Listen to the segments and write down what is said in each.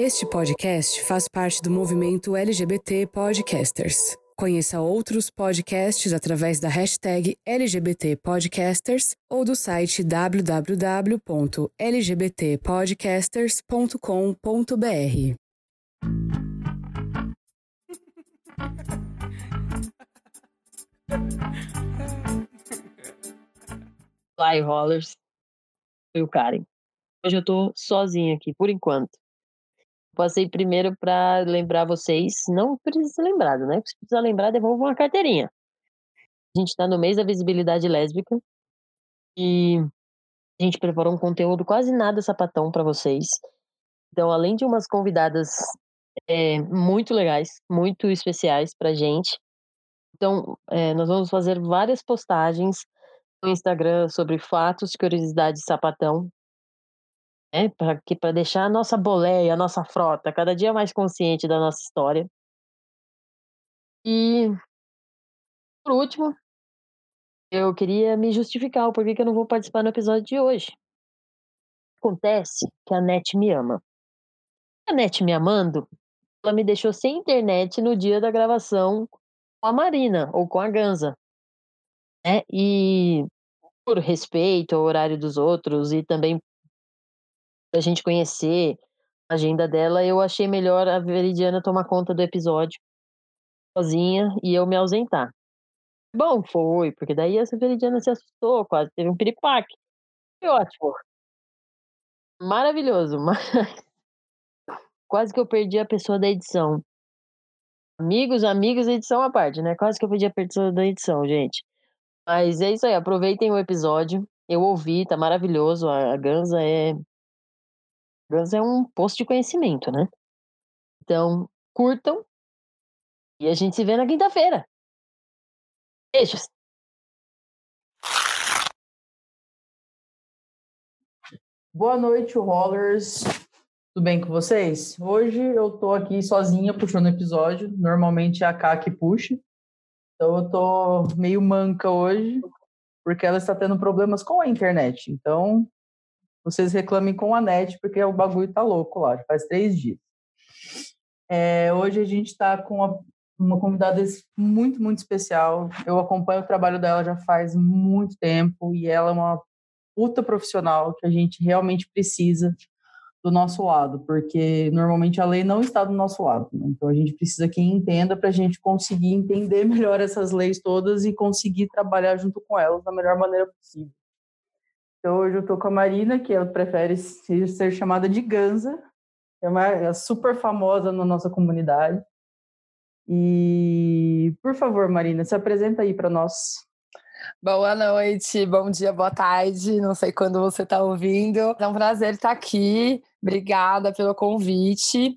Este podcast faz parte do movimento LGBT Podcasters. Conheça outros podcasts através da hashtag LGBT Podcasters ou do site www.lgbtpodcasters.com.br. Fly Rollers. Eu, Karen. Hoje eu tô sozinha aqui, por enquanto. Passei primeiro para lembrar vocês, não precisa ser lembrado, né? Se precisa lembrar, devolva uma carteirinha. A gente está no mês da visibilidade lésbica e a gente preparou um conteúdo quase nada sapatão para vocês. Então, além de umas convidadas é, muito legais, muito especiais pra gente, então é, nós vamos fazer várias postagens no Instagram sobre fatos, curiosidades sapatão, né, para deixar a nossa boleia, a nossa frota cada dia mais consciente da nossa história. E, por último, eu queria me justificar o porquê que eu não vou participar no episódio de hoje. Acontece que a NET me ama. A NET me amando, ela me deixou sem internet no dia da gravação com a Marina ou com a Ganza. Né? E por respeito ao horário dos outros e também a gente conhecer a agenda dela, eu achei melhor a Veridiana tomar conta do episódio sozinha e eu me ausentar. Bom, foi, porque daí a Veridiana se assustou, quase teve um piripaque. Foi ótimo. Maravilhoso, mas quase que eu perdi a pessoa da edição. Amigos, amigos, edição à parte, né? Quase que eu perdi a pessoa da edição, gente. Mas é isso aí, aproveitem o episódio. Eu ouvi, tá maravilhoso. A Ganza é Guns é um posto de conhecimento, né? Então, curtam e a gente se vê na quinta-feira. Beijos! Boa noite, Rollers. Tudo bem com vocês? Hoje eu tô aqui sozinha puxando episódio. Normalmente é a K que puxa. Então eu tô meio manca hoje, porque ela está tendo problemas com a internet. Então vocês reclamem com a NET, porque o bagulho tá louco lá, faz três dias. É, hoje a gente está com uma, uma convidada muito, muito especial. Eu acompanho o trabalho dela já faz muito tempo e ela é uma puta profissional que a gente realmente precisa do nosso lado, porque normalmente a lei não está do nosso lado. Né? Então a gente precisa que entenda para a gente conseguir entender melhor essas leis todas e conseguir trabalhar junto com elas da melhor maneira possível. Então, hoje eu estou com a Marina, que ela prefere ser chamada de Ganza, é uma é super famosa na nossa comunidade. E, por favor, Marina, se apresenta aí para nós. Boa noite, bom dia, boa tarde, não sei quando você está ouvindo. É um prazer estar aqui, obrigada pelo convite.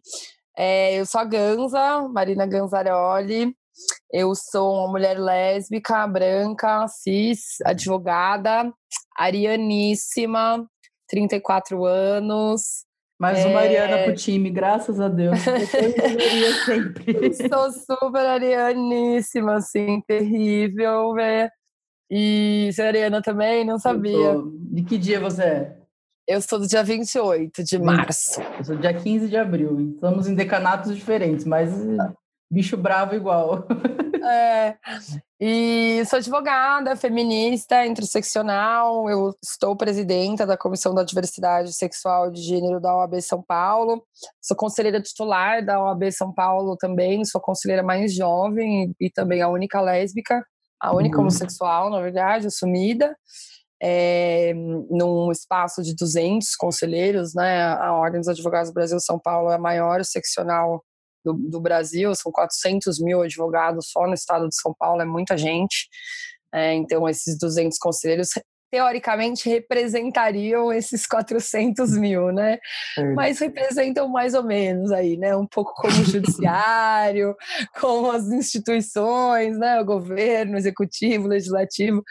É, eu sou a Ganza, Marina Ganzaroli, eu sou uma mulher lésbica, branca, cis, advogada, arianíssima, 34 anos. Mais é... uma Ariana pro time, graças a Deus. Eu sempre. Sou super arianíssima, assim, terrível, né? E você é ariana também? Não sabia. De que dia você é? Eu sou do dia 28 de março. Eu sou do dia 15 de abril. Estamos em decanatos diferentes, mas bicho bravo igual. É, e sou advogada, feminista, interseccional. Eu estou presidenta da Comissão da Diversidade Sexual e de Gênero da OAB São Paulo. Sou conselheira titular da OAB São Paulo também. Sou conselheira mais jovem e também a única lésbica, a única uhum. homossexual, na verdade, assumida. É, num espaço de 200 conselheiros, né? A Ordem dos Advogados do Brasil São Paulo é a maior seccional do, do Brasil, são 400 mil advogados só no estado de São Paulo, é muita gente. É, então, esses 200 conselheiros teoricamente representariam esses 400 mil, né? Mas representam mais ou menos aí, né? Um pouco como o judiciário, como as instituições, né? O governo, o executivo, o legislativo.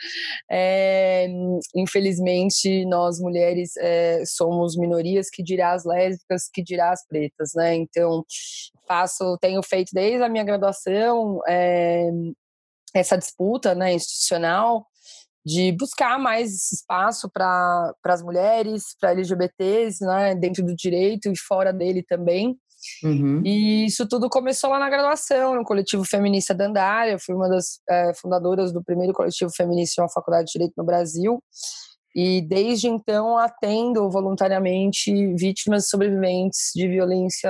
É, infelizmente, nós mulheres é, somos minorias, que dirá as lésbicas, que dirá as pretas, né? Então, faço, tenho feito desde a minha graduação é, essa disputa né, institucional de buscar mais espaço para as mulheres, para LGBTs, né, dentro do direito e fora dele também. Uhum. E isso tudo começou lá na graduação, no coletivo feminista Dandária. Fui uma das é, fundadoras do primeiro coletivo feminista de uma faculdade de direito no Brasil. E desde então atendo voluntariamente vítimas sobreviventes de violência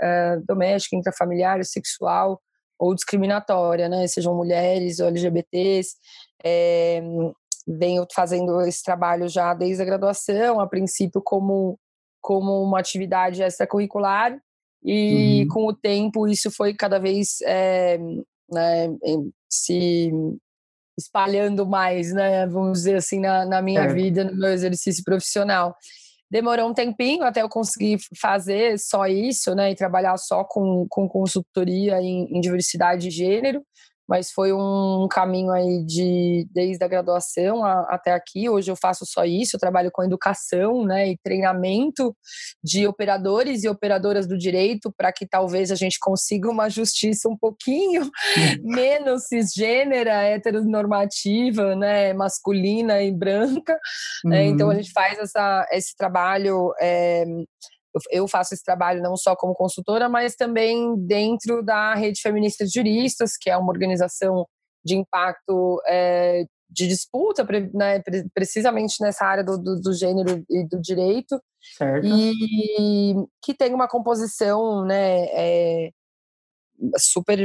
é, doméstica, intrafamiliar, sexual ou discriminatória, né? Sejam mulheres ou LGBTs. É, venho fazendo esse trabalho já desde a graduação, a princípio como, como uma atividade extracurricular, e uhum. com o tempo isso foi cada vez é, né, se espalhando mais, né, vamos dizer assim, na, na minha é. vida, no meu exercício profissional. Demorou um tempinho até eu conseguir fazer só isso, né, e trabalhar só com, com consultoria em, em diversidade de gênero, mas foi um caminho aí de desde a graduação a, até aqui. Hoje eu faço só isso, eu trabalho com educação, né, e treinamento de operadores e operadoras do direito para que talvez a gente consiga uma justiça um pouquinho menos cisgênera, heteronormativa, né, masculina e branca. Uhum. Então a uhum. gente faz essa, esse trabalho é, eu faço esse trabalho não só como consultora, mas também dentro da Rede Feminista de Juristas, que é uma organização de impacto é, de disputa, né, precisamente nessa área do, do, do, gênero e do direito, certo. e que tem uma composição né, é, super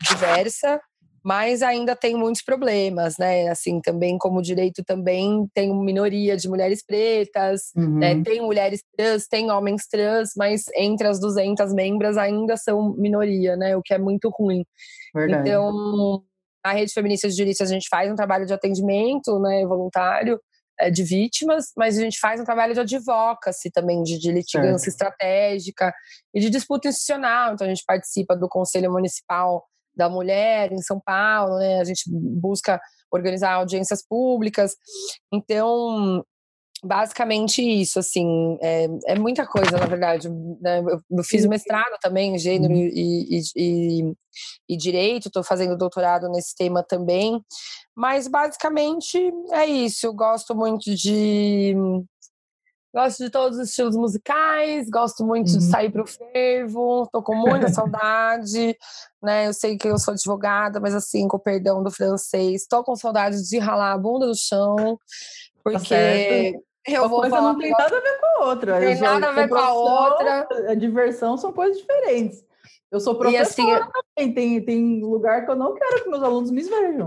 diversa mas ainda tem muitos problemas, né? Assim, também como direito também tem minoria de mulheres pretas, né? uhum. né? tem mulheres trans, tem homens trans, mas entre as 200 membros ainda são minoria, né? O que é muito ruim. Verdade. Então, na Rede Feminista de Juristas a gente faz um trabalho de atendimento, né, voluntário, é, de vítimas, mas a gente faz um trabalho de advocacy também, de, de litigância certo. estratégica e de disputa institucional. Então, a gente participa do Conselho Municipal da mulher em São Paulo, né? A gente busca organizar audiências públicas. Então, basicamente isso, assim, é, é muita coisa, na verdade. Né? Eu, fiz mestrado também em gênero uhum. e, e, e, e, direito, estou fazendo doutorado nesse tema também. Mas, basicamente, é isso. Eu gosto muito de Gosto de todos os estilos musicais, gosto muito uhum. de sair para o fervo, tô com muita saudade, né? Eu sei que eu sou advogada, mas assim, com perdão do francês, tô com saudade de ralar a bunda no chão, tá porque tá eu Uma vou coisa falar não tem nada a ver com a outra. Tem nada a ver com a outra. A diversão são coisas diferentes. Eu sou professora assim, também, tem, tem lugar que eu não quero que meus alunos me vejam.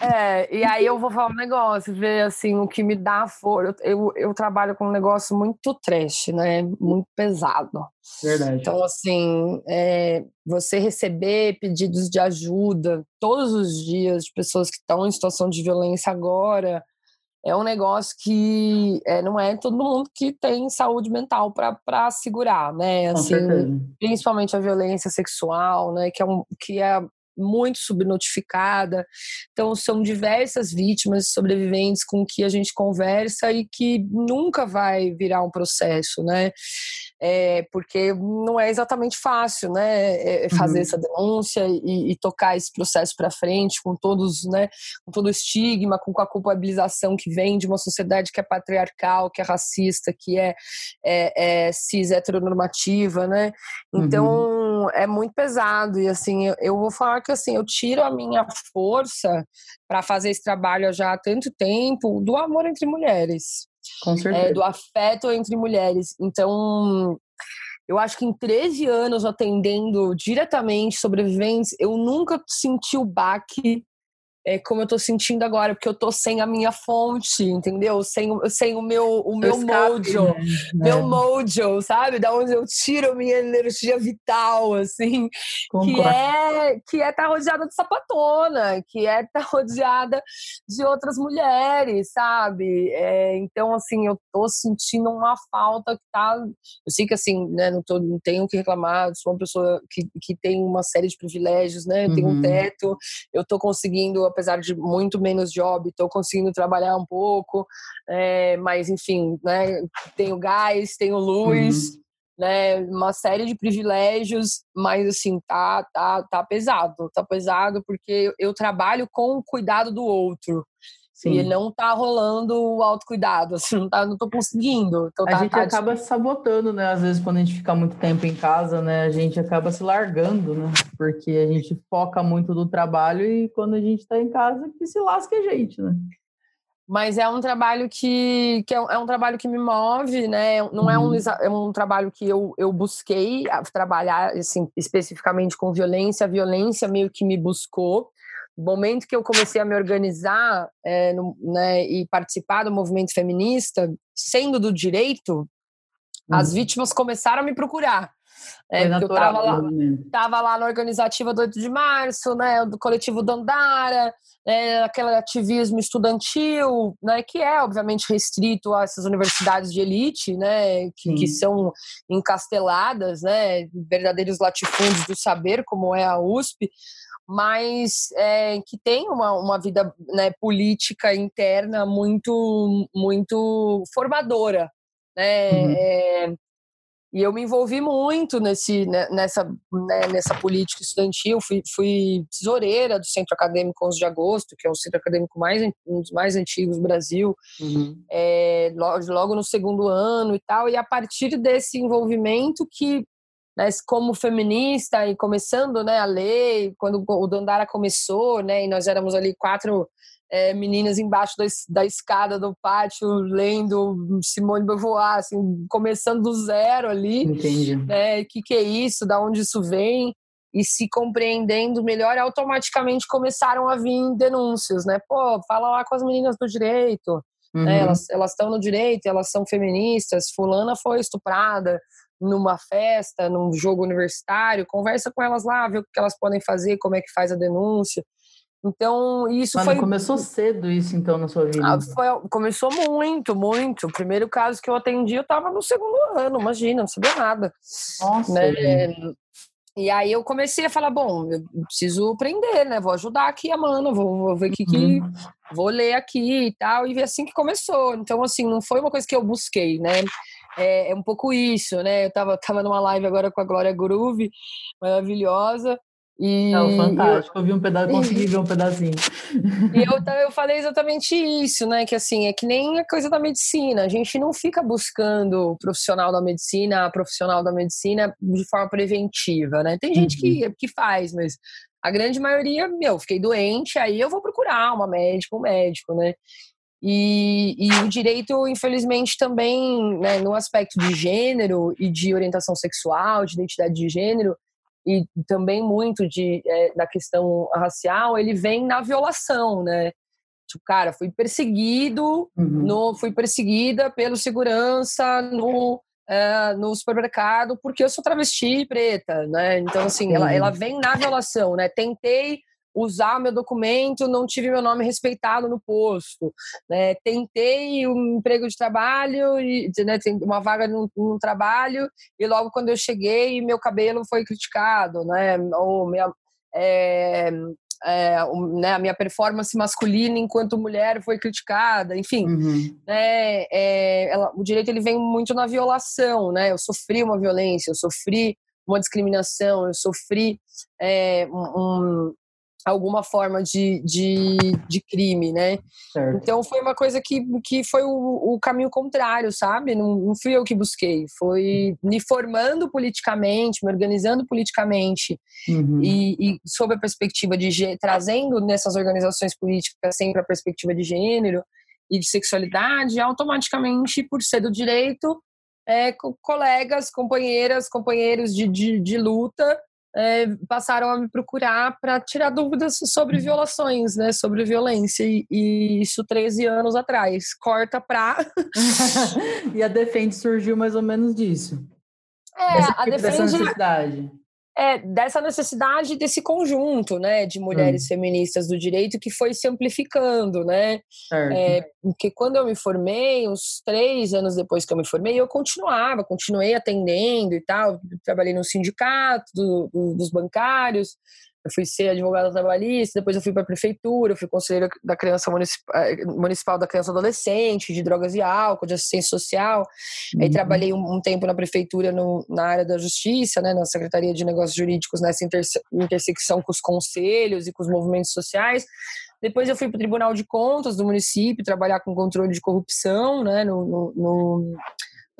É, e aí eu vou falar um negócio, ver assim, o que me dá força. Eu, eu, eu, trabalho com um negócio muito trash, né? Muito pesado. Verdade. Então, assim, é, você receber pedidos de ajuda todos os dias de pessoas que estão em situação de violência agora, é um negócio que é, não é todo mundo que tem saúde mental para segurar, né? Assim, principalmente a violência sexual, né? Que é, um, que é muito subnotificada. Então, são diversas vítimas sobreviventes com que a gente conversa e que nunca vai virar um processo, né? É, porque não é exatamente fácil, né, é, é fazer uhum. essa denúncia e, e, tocar esse processo para frente com todos, né, com todo o estigma, com a culpabilização que vem de uma sociedade que é patriarcal, que é racista, que é, é, é cis heteronormativa, né? Então uhum. é muito pesado e assim eu, eu vou falar que assim eu tiro a minha força para fazer esse trabalho já há tanto tempo do amor entre mulheres. Com certeza. É, do afeto entre mulheres. Então, eu acho que em 13 anos atendendo diretamente sobreviventes, eu nunca senti o baque é, como eu tô sentindo agora, porque eu tô sem a minha fonte, entendeu? Sem, sem o meu, o meu escape, mojo, né? meu é. mojo, sabe? Da onde eu tiro minha energia vital, assim, Concordo. que é que é estar tá rodeada de sapatona, que é estar tá rodeada de outras mulheres, sabe? É, então, assim, eu tô sentindo uma falta que tá. Eu sei que, assim, né, não, tô, não tenho que reclamar, sou uma pessoa que, que tem uma série de privilégios, né? Eu tenho um uhum. teto, eu tô conseguindo apesar de muito menos job, estou conseguindo trabalhar um pouco, é, mas enfim, né, tenho gás, tenho luz, uhum. né, uma série de privilégios, mas assim, tá, tá, tá pesado, tá pesado porque eu trabalho com o cuidado do outro. Sim. E não tá rolando o autocuidado, assim, não, tá, não tô conseguindo. Então, a tá, gente tá acaba se sabotando, né? Às vezes, quando a gente fica muito tempo em casa, né? A gente acaba se largando, né? Porque a gente foca muito no trabalho e quando a gente tá em casa, que se lasca a gente, né? Mas é um trabalho que, que é, um, é um trabalho que me move, né? Não uhum. é, um, uhum. é um trabalho que eu, eu busquei trabalhar assim, especificamente com violência. A violência meio que me buscou momento que eu comecei a me organizar é, no, né, e participar do movimento feminista, sendo do direito, hum. as vítimas começaram a me procurar. É, eu estava lá, tava lá na organizativa do 8 de março, né, do coletivo Dandara, é, aquele ativismo estudantil, né, que é obviamente restrito a essas universidades de elite, né, que, que são encasteladas, né, verdadeiros latifúndios do saber, como é a USP, mas é, que tem uma, uma vida né, política interna muito muito formadora, né? Uhum. É, e eu me envolvi muito nesse, né, nessa, né, nessa política estudantil. Fui, fui tesoureira do Centro Acadêmico 11 de Agosto, que é o centro acadêmico mais, um dos mais antigos do Brasil, uhum. é, logo, logo no segundo ano e tal. E a partir desse envolvimento que né, como feminista e começando né, a ler, quando o Dandara começou, né, e nós éramos ali quatro é, meninas embaixo da, da, escada do pátio lendo Simone Beauvoir, assim, começando do zero ali. Entendi. Né, o que, que é isso, da onde isso vem, e se compreendendo melhor, automaticamente começaram a vir denúncias, né? Pô, fala lá com as meninas do direito, né, uhum. né? Elas estão no direito, elas são feministas, fulana foi estuprada, numa festa, num jogo universitário, conversa com elas lá, vê o que elas podem fazer, como é que faz a denúncia. Então, isso Mano, foi. começou cedo isso, então, na sua vida? Ah, foi... Começou muito, muito. O primeiro caso que eu atendi, eu estava no segundo ano, imagina, não sabia nada. Nossa. Né? E aí eu comecei a falar, bom, eu preciso aprender, né? Vou ajudar aqui a mana, vou, vou ver o que, que uhum. vou ler aqui e tal. E assim que começou. Então, assim, não foi uma coisa que eu busquei, né? É, é, um pouco isso, né? Eu tava, tava numa live agora com a Glória Groove, maravilhosa. E Não, fantástico. Eu, vi um pedaço, consegui ver um pedacinho. E eu, eu falei exatamente isso, né? Que assim, é que nem a coisa da medicina. A gente não fica buscando profissional da medicina, profissional da medicina de forma preventiva, né? Tem gente que, uhum. que faz, mas a grande maioria, meu, fiquei doente, aí eu vou procurar uma médica, um médico, né? E, e, o direito, infelizmente, também, né, no aspecto de gênero e de orientação sexual, de identidade de gênero, e também muito de, é, da questão racial, ele vem na violação, né? Tipo, cara, fui perseguido, uhum. no, fui perseguida pelo segurança no, é, no supermercado porque eu sou travesti preta, né? Então, assim, ela, ela vem na violação, né? Tentei usar meu documento, não tive meu nome respeitado no posto. Né? Tentei um emprego de trabalho, e, né, uma vaga num, num, trabalho, e logo quando eu cheguei, meu cabelo foi criticado, né? ou minha, é, é, né, a minha performance masculina enquanto mulher foi criticada, enfim, uhum. né, é, ela, o direito ele vem muito na violação, né? Eu sofri uma violência, eu sofri uma discriminação, eu sofri é, um, alguma forma de, de, de crime, né? Certo. Então foi uma coisa que, que foi o, o caminho contrário, sabe? Não, não, fui eu que busquei, foi me formando politicamente, me organizando politicamente uhum. e, e sob a perspectiva de trazendo nessas organizações políticas sempre a perspectiva de gênero e de sexualidade, automaticamente por ser do direito, é, colegas, companheiras, companheiros de, de, de luta é, passaram a me procurar para tirar dúvidas sobre uhum. violações, né? Sobre violência. E, e isso 13 anos atrás. Corta pra. e a Defende surgiu mais ou menos disso. É, a Defende. É, dessa necessidade desse conjunto, né, de mulheres hum. feministas do direito que foi se amplificando, né? É, porque quando eu me formei, uns três anos depois que eu me formei, eu continuava, continuei atendendo e tal. Trabalhei no sindicato do, do, dos bancários, eu fui ser advogada trabalhista, depois eu fui para a prefeitura, eu fui conselheira da criança municipal, eh, municipal da criança e adolescente, de drogas e álcool, de assistência social. Uhum. Aí trabalhei um, um, tempo na prefeitura no, na área da justiça, né, na Secretaria de Negócios Jurídicos, nessa interse intersecção com os conselhos e com os movimentos sociais. Depois eu fui para o Tribunal de Contas do município trabalhar com controle de corrupção, né, no, no, no,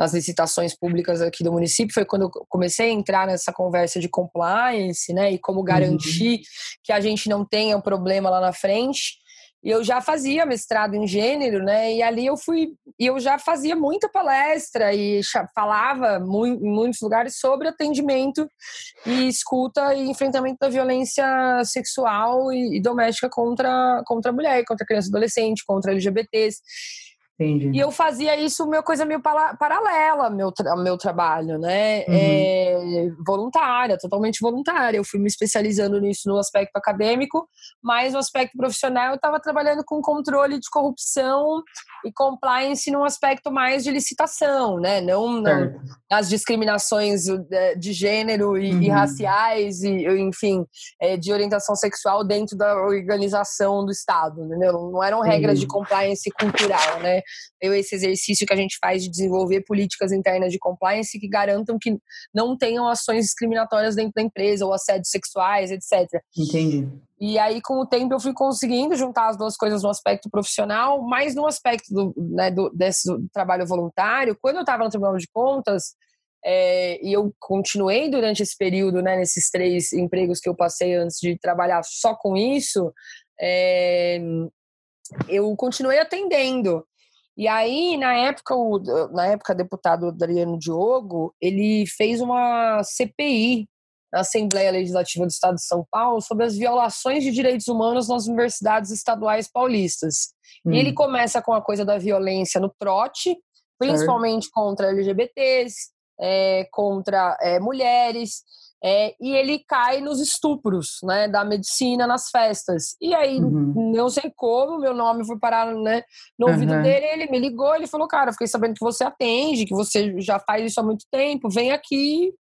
nas licitações públicas aqui do município. Foi quando eu comecei a entrar nessa conversa de compliance, né, e como garantir uhum. que a gente não tenha um problema lá na frente. E eu já fazia mestrado em gênero, né? E ali eu fui, e eu já fazia muita palestra e falava em muitos lugares sobre atendimento e escuta e enfrentamento da violência sexual e, e doméstica contra, contra a mulher, contra a criança e adolescente, contra LGBTs. Entendi. E eu fazia isso uma coisa meio paralela ao meu, tra meu trabalho, né? Uhum. É, voluntária, totalmente voluntária. Eu fui me especializando nisso no aspecto acadêmico, mas no aspecto profissional eu estava trabalhando com controle de corrupção e compliance num aspecto mais de licitação, né? Não, não as discriminações é, de gênero e, uhum. e raciais, e, enfim, é, de orientação sexual dentro da organização do Estado, entendeu? Não eram regras uhum. de compliance cultural, né? Esse exercício que a gente faz de desenvolver políticas internas de compliance que garantam que não tenham ações discriminatórias dentro da empresa ou assédios sexuais, etc. Entendi. E aí, com o tempo, eu fui conseguindo juntar as duas coisas no aspecto profissional, mas no aspecto do, né, do, desse trabalho voluntário. Quando eu estava no Tribunal de Contas, é, e eu continuei durante esse período, né, nesses três empregos que eu passei antes de trabalhar só com isso, é, eu continuei atendendo. E aí, na época, o, na época, o deputado Adriano Diogo, ele fez uma CPI na Assembleia Legislativa do Estado de São Paulo sobre as violações de direitos humanos nas universidades estaduais paulistas. Hum. E ele hum. começa com a coisa da violência no trote, principalmente certo. contra LGBTs, é, contra é, mulheres. É, e ele cai nos estupros, né, da medicina nas festas. E aí, uhum. não sei como, meu nome foi parar né, no uhum. ouvido dele, ele me ligou, ele falou, cara, fiquei sabendo que você atende, que você já faz isso há muito tempo, vem aqui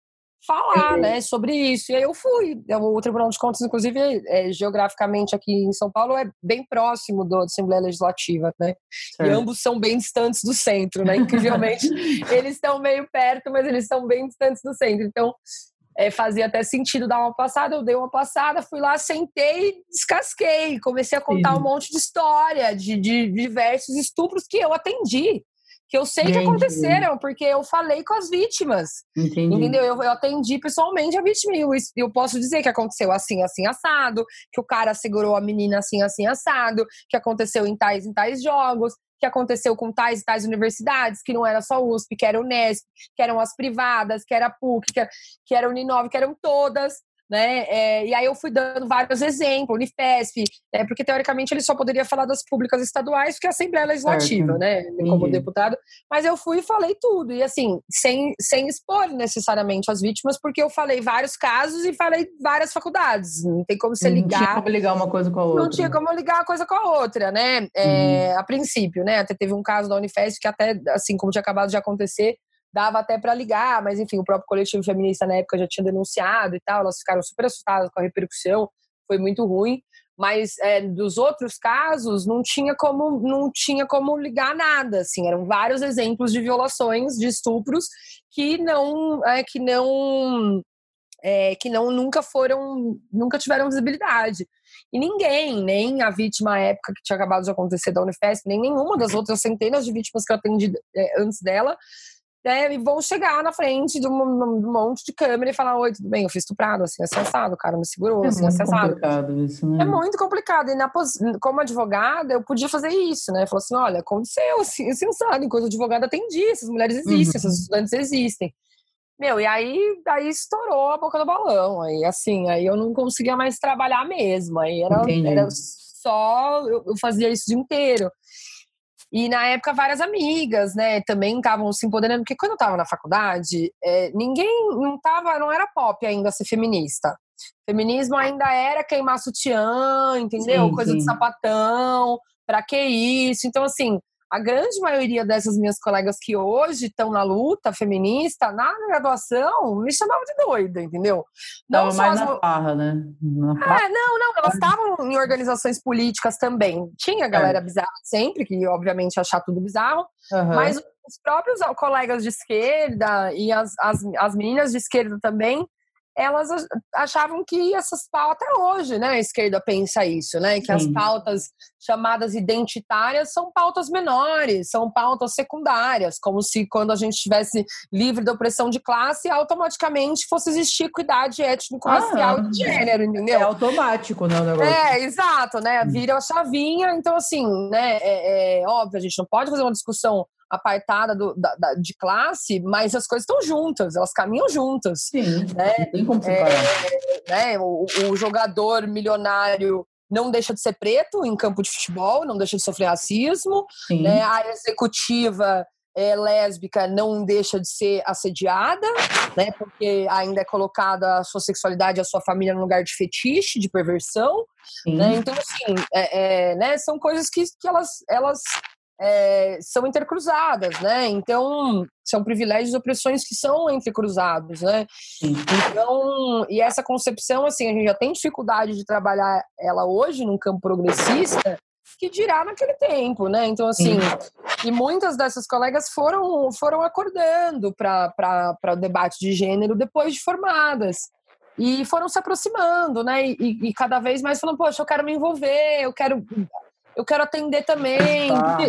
falar, uhum. né, sobre isso. E aí eu fui. O Tribunal de Contas, inclusive, é, geograficamente aqui em São Paulo, é bem próximo da Assembleia Legislativa, né? Certo. E ambos são bem distantes do centro, né? Incrivelmente, eles estão meio perto, mas eles são bem distantes do centro. Então, é, fazia até sentido dar uma passada, eu dei uma passada, fui lá, sentei, descasquei, comecei a contar Sim. um monte de história de, de, diversos estupros que eu atendi, que eu sei Entendi. que aconteceram, porque eu falei com as vítimas, Entendi. entendeu? Eu, eu, atendi pessoalmente a vítima e eu, eu posso dizer que aconteceu assim, assim, assado, que o cara segurou a menina assim, assim, assado, que aconteceu em tais, em tais jogos, que aconteceu com tais e tais universidades, que não era só USP, que era Unesp, que eram as privadas, que era a PUC, que era, que era Uninove, que eram todas né? É, e aí eu fui dando vários exemplos, Unifesp, né? porque teoricamente ele só poderia falar das públicas estaduais, porque é a Assembleia Legislativa, certo. né? Como uhum. deputado. Mas eu fui e falei tudo, e assim, sem, sem expor necessariamente as vítimas, porque eu falei vários casos e falei várias faculdades. Não tem como você ligar. Não tinha como ligar uma coisa com a outra. Não tinha como ligar uma coisa com a outra, né? É, uhum. A princípio, né? Até teve um caso da Unifesp que até, assim, como tinha acabado de acontecer, dava até para ligar, mas enfim, o próprio coletivo feminista na época já tinha denunciado e tal, elas ficaram super assustadas com a repercussão, foi muito ruim. Mas é, dos outros casos não tinha como não tinha como ligar nada, assim, eram vários exemplos de violações, de estupros que não é, que não é, que não nunca foram, nunca tiveram visibilidade. E ninguém, nem a vítima à época que tinha acabado de acontecer da Unifesp, nem nenhuma das outras centenas de vítimas que eu atendi é, antes dela, né, e vão chegar na frente de um, um, monte de câmera e falar: Oi, tudo bem? Eu fui estuprado, assim, acessado, o cara me segurou, é assim, muito complicado isso, né? É muito complicado. E na, como advogada, eu podia fazer isso, né? Falou assim: olha, aconteceu, assim, assim, sabe? Enquanto advogada atendi, essas mulheres existem, uhum. essas estudantes existem. Meu, e aí daí estourou a boca do balão. Aí, assim, aí eu não conseguia mais trabalhar mesmo. Aí era, era só. Eu, eu fazia isso o dia inteiro. E na época, várias amigas, né, também estavam se empoderando, porque quando eu estava na faculdade, é, ninguém não tava, não era pop ainda ser feminista. Feminismo ainda era queimar sutiã, entendeu? Sim, Coisa sim. de sapatão, pra que isso? Então, assim, a grande maioria dessas minhas colegas que hoje estão na luta feminista, na graduação, me chamavam de doida, entendeu? Não Tava mais na farra, né? Na farra. É, não, não, elas estavam em organizações políticas também. Tinha galera é. bizarra sempre, que obviamente achar tudo bizarro, uhum. mas os próprios colegas de esquerda e as, as, as meninas de esquerda também elas achavam que essas pautas, até hoje, né, a esquerda pensa isso, né, que Sim. as pautas chamadas identitárias são pautas menores, são pautas secundárias, como se quando a gente estivesse livre da opressão de classe, automaticamente fosse existir equidade étnico-racial ah, e de gênero, entendeu? É automático, né, o negócio. É, exato, né, hum. vira a chavinha, então assim, né, é, é óbvio, a gente não pode fazer uma discussão apartada do, da, da, de classe, mas as coisas estão juntas, elas caminham juntas. Sim, né? não tem como separar. É, né? o, o jogador milionário não deixa de ser preto em campo de futebol, não deixa de sofrer racismo, né? a executiva é, lésbica não deixa de ser assediada, né? Porque ainda é colocada a sua sexualidade, a sua família no lugar de fetiche, de perversão, né? Então, assim, é, é, né? São coisas que, que elas, elas é, são intercruzadas, né? Então, são privilégios e opressões que são entrecruzados, né? Então, e essa concepção, assim, a gente já tem dificuldade de trabalhar ela hoje num campo progressista, que dirá naquele tempo, né? Então, assim, Sim. e muitas dessas colegas foram, foram acordando para o debate de gênero depois de formadas. E foram se aproximando, né? E, e, cada vez mais falando, poxa, eu quero me envolver, eu quero eu quero atender também.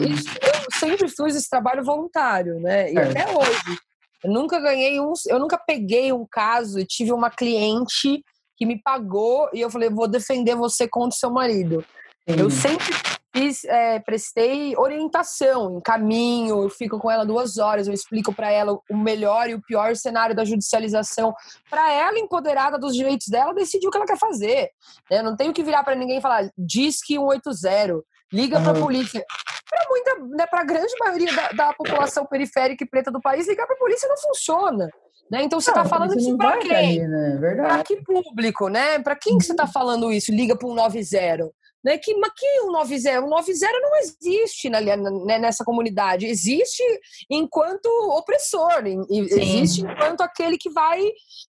Isso, eu sempre fiz esse trabalho voluntário, né? E é. até hoje. Eu nunca ganhei um. Eu nunca peguei um caso e tive uma cliente que me pagou e eu falei, vou defender você contra o seu marido. Sim. Eu sempre fiz, é, prestei orientação, encaminho, eu fico com ela duas horas, eu explico para ela o melhor e o pior cenário da judicialização, para ela, empoderada dos direitos dela, decidir o que ela quer fazer. Né? Eu não tenho que virar para ninguém e falar, diz que 180, liga para a polícia. Para muita, né, para a grande maioria da, da, população periférica e preta do país, ligar para a polícia não funciona. Né? Então você está falando isso para quem? né? Para que público, né? Para quem que você está falando isso? Liga para um 90. Né? Que, mas que o 90? O 90 não existe na, né, nessa comunidade. Existe enquanto opressor, existe enquanto aquele que vai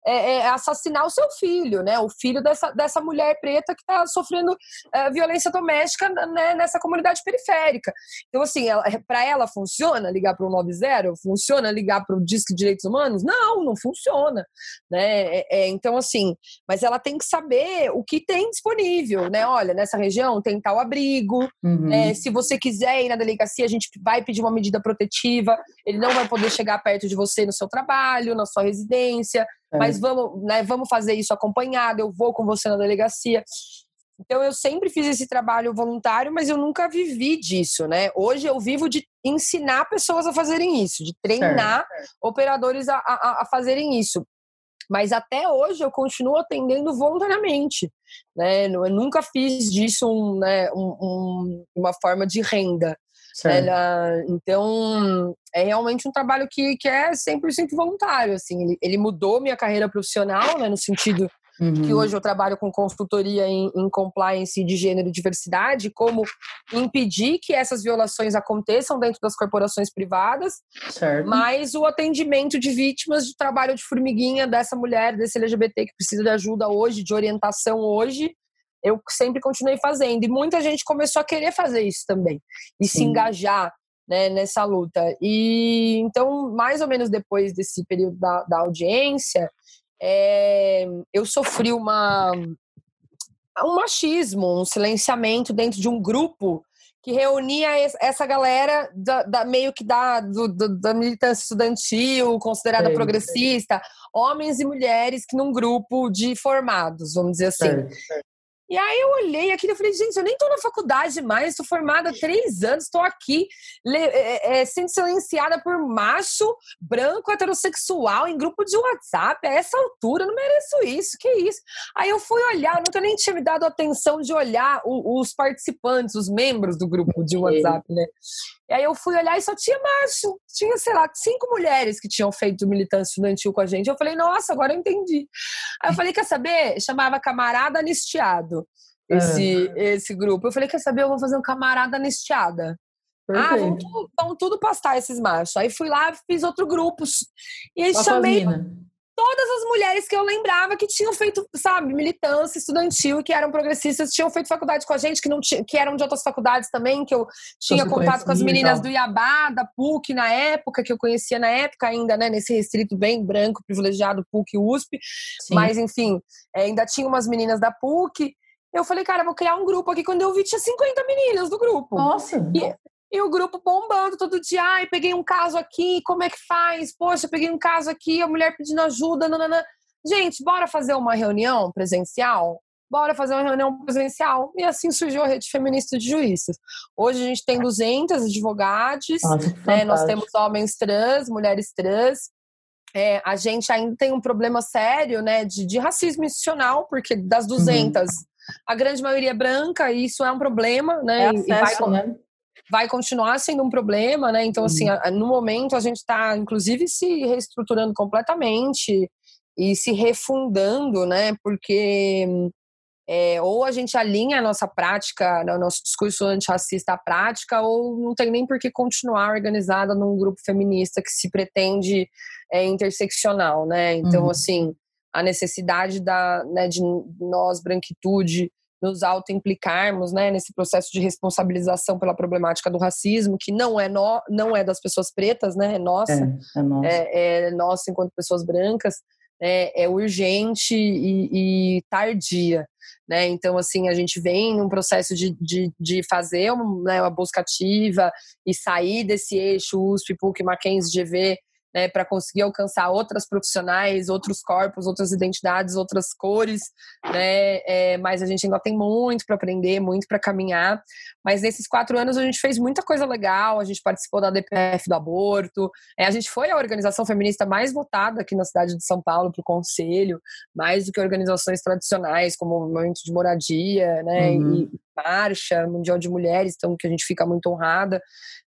é, é, assassinar o seu filho, né? O filho dessa, dessa mulher preta que está sofrendo é, violência doméstica né, nessa comunidade periférica. Então, assim, para ela funciona ligar para o 90? Funciona ligar para o Disque de Direitos Humanos? Não, não funciona. Né? É, é, então, assim, mas ela tem que saber o que tem disponível, né? Olha, nessa região região tem tal abrigo. Uhum. É, se você quiser ir na delegacia, a gente vai pedir uma medida protetiva. Ele não vai poder chegar perto de você no seu trabalho, na sua residência. É. Mas vamos, né, vamos fazer isso acompanhado. Eu vou com você na delegacia. Então eu sempre fiz esse trabalho voluntário, mas eu nunca vivi disso, né? Hoje eu vivo de ensinar pessoas a fazerem isso, de treinar certo. operadores a, a, a fazerem isso. Mas até hoje eu continuo atendendo voluntariamente. Né? Eu nunca fiz disso um, né, um, um, uma forma de renda. Né? Então, é realmente um trabalho que, que é 100% voluntário. Assim. Ele, ele mudou minha carreira profissional, né, no sentido Uhum. que hoje eu trabalho com consultoria em, em, compliance de gênero e diversidade, como impedir que essas violações aconteçam dentro das corporações privadas, certo. mas o atendimento de vítimas de trabalho de formiguinha dessa mulher, desse LGBT que precisa de ajuda hoje, de orientação hoje, eu sempre continuei fazendo. E muita gente começou a querer fazer isso também, e Sim. se engajar né, nessa luta. E então, mais ou menos depois desse período da, da audiência, é, eu sofri uma, um machismo, um silenciamento dentro de um grupo que reunia essa galera da, da meio que da, do, da militância estudantil, considerada progressista, homens e mulheres que num grupo de formados, vamos dizer assim. E aí eu olhei aquilo e falei, gente, eu nem estou na faculdade mais, estou formada há três anos, estou aqui é, é, sendo silenciada por macho, branco, heterossexual, em grupo de WhatsApp, a essa altura, eu não mereço isso, que isso? Aí eu fui olhar, nunca nem tinha me dado atenção de olhar os participantes, os membros do grupo de WhatsApp, né? E aí eu fui olhar e só tinha macho. Tinha, sei lá, cinco mulheres que tinham feito militância estudantil com a gente. Eu falei, nossa, agora eu entendi. Aí eu falei, quer saber? Chamava Camarada Anistiado esse, é. esse grupo. Eu falei, quer saber? Eu vou fazer um Camarada Anistiada. Perfeito. Ah, vão tudo, vão tudo pastar esses machos. Aí fui lá, fiz outro grupo. E aí chamei todas as mulheres que eu lembrava que tinham feito, sabe, militância estudantil, que eram progressistas, tinham feito faculdade com a gente, que não tinha, que eram de outras faculdades também, que eu tinha contato com as meninas então. do Iabá, da PUC na época, que eu conhecia na época ainda, né, nesse restrito bem branco, privilegiado, PUC e USP. Sim. Mas, enfim, é, ainda tinha umas meninas da PUC. Eu falei, cara, vou criar um grupo aqui. Quando eu vi, tinha 50 meninas do grupo. Nossa! E, e o grupo bombando todo dia. Ai, peguei um caso aqui, como é que faz? Poxa, peguei um caso aqui, a mulher pedindo ajuda. Nanana. Gente, bora fazer uma reunião presencial? Bora fazer uma reunião presencial. E assim surgiu a Rede Feminista de Juízes. Hoje a gente tem 200 advogados, né? nós temos homens trans, mulheres trans. É, a gente ainda tem um problema sério né, de, de racismo institucional, porque das 200, uhum. a grande maioria é branca, e isso é um problema. Né, é acesso, vai, né? Vai continuar sendo um problema, né? Então, assim, uhum. no momento a gente está, inclusive, se reestruturando completamente e se refundando, né? Porque é, ou a gente alinha a nossa prática, né, o nosso discurso antirracista à prática, ou não tem nem por que continuar organizada num grupo feminista que se pretende é, interseccional, né? Então, uhum. assim, a necessidade da, né, de nós, branquitude, nos auto-implicarmos né, nesse processo de responsabilização pela problemática do racismo, que não é, no, não é das pessoas pretas, né, é nossa, é, é nossa, é, é nossa enquanto pessoas brancas, é, é urgente e, e, tardia. Né? Então, assim, a gente vem num processo de, de, de fazer uma, né, uma busca ativa e sair desse eixo USP, PUC, Mackenzie, GV, né, para conseguir alcançar outras profissionais, outros corpos, outras identidades, outras cores, né? É, mas a gente ainda tem muito para aprender, muito para caminhar. Mas nesses quatro anos a gente fez muita coisa legal. A gente participou da DPF do aborto. É, a gente foi a organização feminista mais votada aqui na cidade de São Paulo para o conselho, mais do que organizações tradicionais como o Movimento de Moradia, né? Uhum. E Marcha Mundial de Mulheres, então que a gente fica muito honrada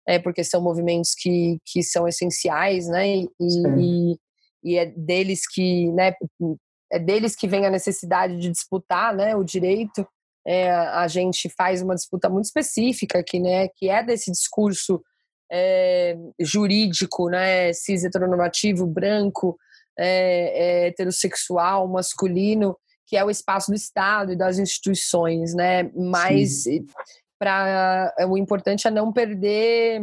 é, porque são movimentos que, que são essenciais, né? E, e, e, é deles que, né? É deles que vem a necessidade de disputar, né? O direito. É, a gente faz uma disputa muito específica aqui, né? Que é desse discurso é, jurídico, né? Cis heteronormativo, branco, é, é heterossexual, masculino, que é o espaço do Estado e das instituições, né? Mas para o importante é não perder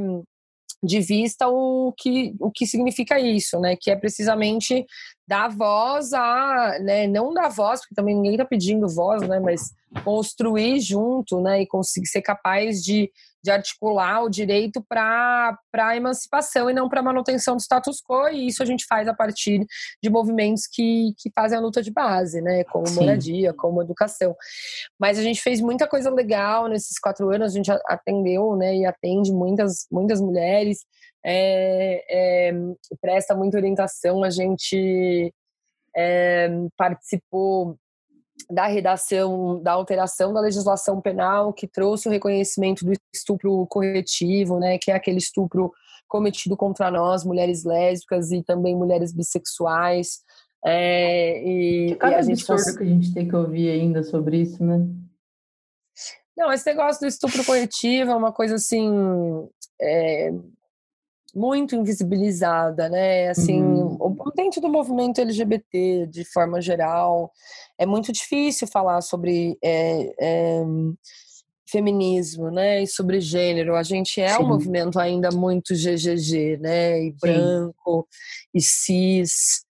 de vista o que, o que significa isso, né? Que é precisamente dar voz a, né? Não dar voz, porque também ninguém está pedindo voz, né? Mas construir junto, né? E conseguir ser capaz de de articular o direito para a emancipação e não para a manutenção do status quo, e isso a gente faz a partir de movimentos que, que fazem a luta de base, né, como Sim. moradia, como educação. Mas a gente fez muita coisa legal nesses quatro anos, a gente atendeu né, e atende muitas, muitas mulheres, é, é, presta muita orientação, a gente é, participou da redação, da alteração da legislação penal que trouxe o reconhecimento do estupro corretivo, né, que é aquele estupro cometido contra nós, mulheres lésbicas e também mulheres bissexuais. É, e, Cada e a gente absurdo que a gente tem que ouvir ainda sobre isso, né? Não, esse negócio do estupro coletivo é uma coisa assim. É, muito invisibilizada, né? Assim, uhum. dentro do movimento LGBT, de forma geral, é muito difícil falar sobre é, é, feminismo, né? E sobre gênero. A gente é Sim. um movimento ainda muito GGG, né? E branco, Sim. e cis.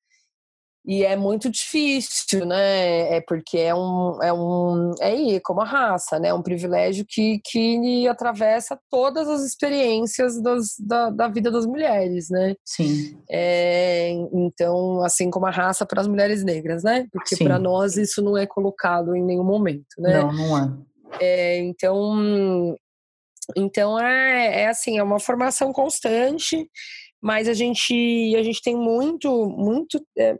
E é muito difícil, né? É porque é um. É, um, é como a raça, né? É um privilégio que, que atravessa todas as experiências das, da, da vida das mulheres, né? Sim. É, então, assim como a raça para as mulheres negras, né? Porque para nós isso não é colocado em nenhum momento, né? Não, não é. é então, então é, é assim, é uma formação constante mas a gente a gente tem muito muito é,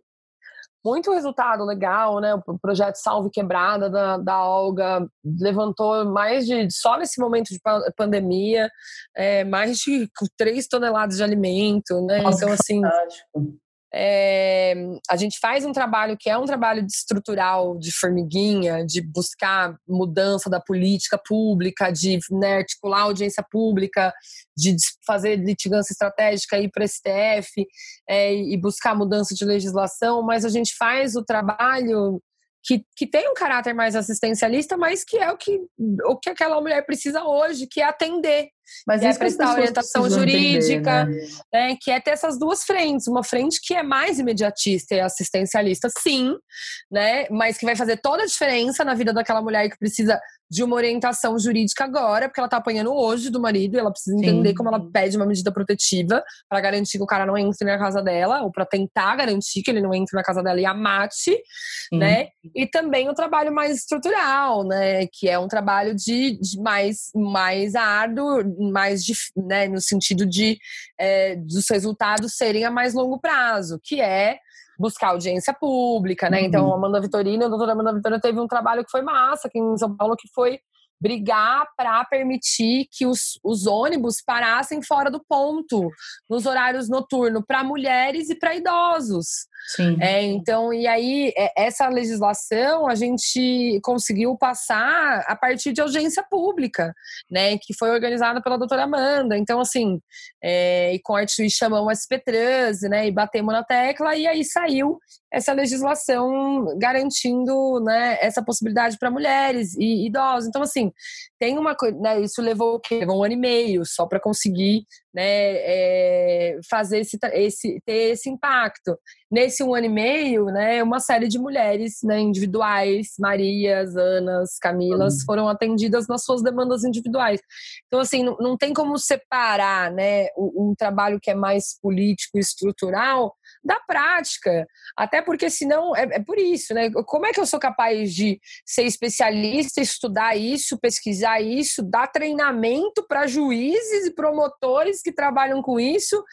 muito resultado legal, né? O projeto Salve Quebrada da, da Olga levantou mais de, só nesse momento de pandemia, é, mais de 3 toneladas de alimento, né? Nossa, então, assim. Fantástico. É, a gente faz um trabalho que é um trabalho de estrutural, de formiguinha, de buscar mudança da política pública, de né, articular audiência pública, de fazer litigância estratégica, ir para o STF é, e buscar mudança de legislação, mas a gente faz o trabalho que, que tem um caráter mais assistencialista, mas que é o que, o que aquela mulher precisa hoje, que é atender. Mas é prestar orientação jurídica, entender, né? né? que é ter essas duas frentes. Uma frente que é mais imediatista e assistencialista, sim, né? mas que vai fazer toda a diferença na vida daquela mulher que precisa de uma orientação jurídica agora, porque ela está apanhando hoje do marido, e ela precisa entender Sim. como ela pede uma medida protetiva para garantir que o cara não entre na casa dela, ou para tentar garantir que ele não entre na casa dela e a mate, Sim. né? E também o trabalho mais estrutural, né? Que é um trabalho de, de mais, mais árduo, mais de, né? no sentido de é, dos resultados serem a mais longo prazo, que é buscar audiência pública, né? Então, uhum. Então, a Amanda Vitorino, a doutora Amanda Vitorino teve um trabalho que foi massa aqui em São Paulo, que foi brigar para permitir que os, os ônibus parassem fora do ponto nos horários noturnos para mulheres e para idosos. Sim. É, então, e aí, é, essa legislação a gente conseguiu passar a partir de audiência pública, né, que foi organizada pela doutora Amanda. Então, assim, é, e com a chamamos o SP Trans, né, e batemos na tecla, e aí saiu essa legislação garantindo né, essa possibilidade para mulheres e idosos. Então, assim, tem uma coisa, né, isso levou? Levou um ano e meio só para conseguir né, é, fazer esse, esse, ter esse impacto. Nesse um ano e meio, né, uma série de mulheres né, individuais, Marias, Anas, Camilas, uhum. foram atendidas nas suas demandas individuais. Então, assim, não, não tem como separar né, um, um trabalho que é mais político e estrutural da prática. Até porque, senão, é, é, por isso, né? Como é que eu sou capaz de ser especialista, estudar isso, pesquisar isso, dar treinamento para juízes e promotores que trabalham com isso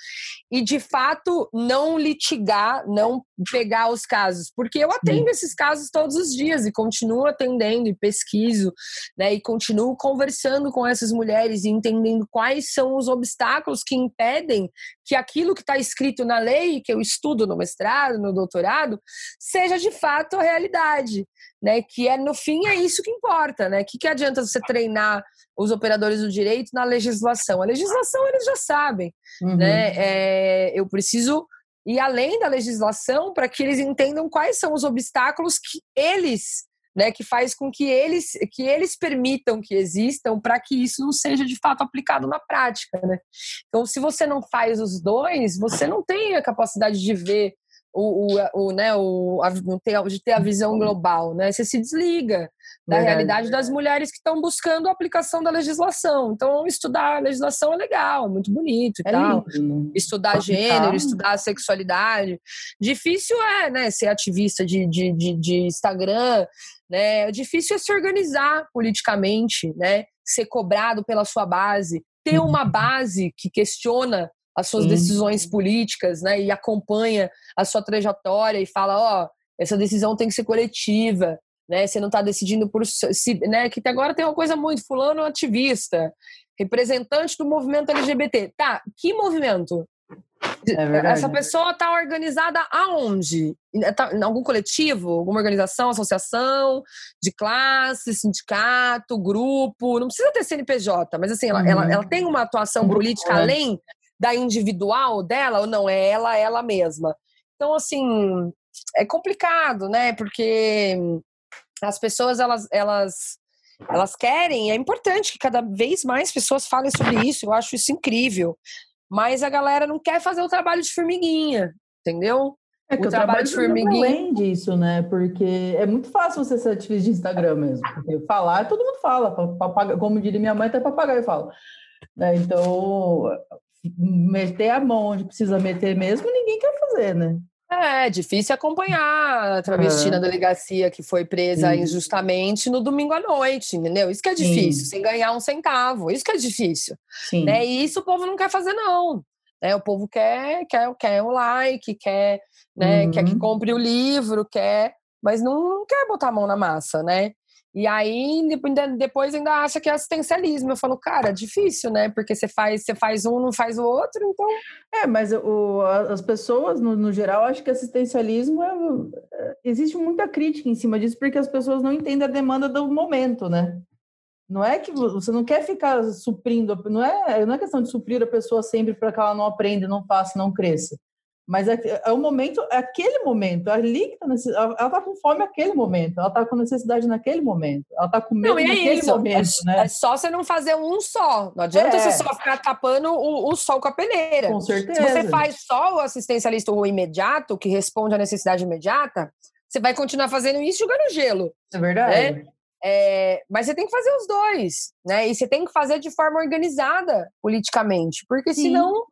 e, de fato, não litigar, não pegar os casos? Porque eu atendo esses casos todos os dias e continuo atendendo e pesquiso, né? E continuo conversando com essas mulheres e entendendo quais são os obstáculos que impedem que aquilo que está escrito na lei, que eu estudo no mestrado, no doutorado, seja de fato a realidade, né? Que é no fim é isso que importa, né? Que que adianta você treinar os operadores do direito na legislação? A legislação eles já sabem, uhum. né? É, eu preciso ir além da legislação para que eles entendam quais são os obstáculos que eles né, que faz com que eles, que eles permitam que existam para que isso não seja de fato aplicado na prática. Né? Então, se você não faz os dois, você não tem a capacidade de ver o, o, o, né, o, a, de ter a visão global, né? Você se desliga da Verdade. realidade das mulheres que estão buscando a aplicação da legislação. Então, estudar a legislação é legal, muito bonito e é tal. Lindo. Estudar gênero, estudar sexualidade. Difícil é, né, ser ativista de, de, de, de Instagram, né? Difícil é se organizar politicamente, né? Ser cobrado pela sua base, ter uma uhum. base que questiona as suas Sim. decisões políticas, né? E acompanha a sua trajetória e fala, ó, oh, essa decisão tem que ser coletiva, né? Você não está decidindo por si, né? Que agora tem uma coisa muito fulano ativista, representante do movimento LGBT. Tá, que movimento? É Essa pessoa está organizada aonde? Tá, em algum coletivo, alguma organização, associação de classe, sindicato, grupo? Não precisa ter CNPJ, mas assim, ela, uhum. ela, ela tem uma atuação política grupo, além da individual dela ou não? É ela, ela mesma. Então, assim, é complicado, né? Porque as pessoas, elas, elas, elas querem, é importante que cada vez mais pessoas falem sobre isso, eu acho isso incrível. Mas a galera não quer fazer o trabalho de formiguinha, entendeu? É que o, trabalho, de formiguinha. além disso, né? Porque é muito fácil você ser ativista de Instagram mesmo. Porque falar, todo mundo fala. Papaga, como diria minha mãe, até papagaio fala. Né? Então, meter a mão onde precisa meter mesmo, ninguém quer fazer, né? É, difícil acompanhar a travesti na delegacia que foi presa Sim. injustamente no domingo à noite, entendeu? Isso que é difícil, Sim. sem ganhar um centavo. Isso que é difícil. Sim. Né? E isso o povo não quer fazer, não. Né? O povo quer, quer, quer o like, quer, né? Uhum. quer que uhum. compre o livro, quer, mas não, não quer botar a mão na massa, né? E aí, depois ainda acha que é assistencialismo. Eu falo, cara, difícil, né? Porque você faz, você faz um, não faz o outro, então. É, mas o, as pessoas, no, no geral, acham que assistencialismo é, é, existe muita crítica em cima disso, porque as pessoas não entendem a demanda do momento, né? Não é que você não quer ficar suprindo, não é, não é questão de suprir a pessoa sempre para que ela não aprenda, não faça, não cresça. Mas é, é o momento, é aquele momento, ali que tá nesse, ela está com fome naquele momento, ela está com necessidade naquele momento, ela está com medo não, é naquele isso. momento, é, né? É só você não fazer um só. Não adianta é. você só ficar tapando o, o, sol com a peneira. Com certeza. Se você faz só o assistencialista ou o imediato, que responde à necessidade imediata, você vai continuar fazendo isso jogando gelo. É verdade. Né? É, mas você tem que fazer os dois, né? E você tem que fazer de forma organizada politicamente, porque Sim. senão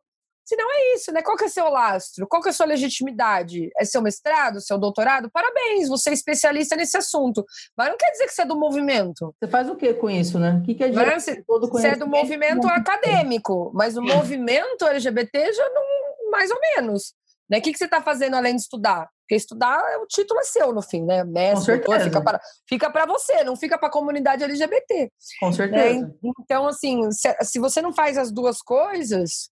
se não é isso, né? Qual que é seu lastro? Qual que é a sua legitimidade? É seu mestrado, seu doutorado? Parabéns, você é especialista nesse assunto. Mas não quer dizer que você é do movimento. Você faz o que com isso, né? O que, que é você, você é do movimento acadêmico, mas o movimento LGBT já não, mais ou menos. Né? O que, que você está fazendo além de estudar? Porque estudar, o título é seu no fim, né? Mestre, doutor, fica para fica para você, não fica para a comunidade LGBT. Com né? certeza. Então, assim, se, se você não faz as duas coisas,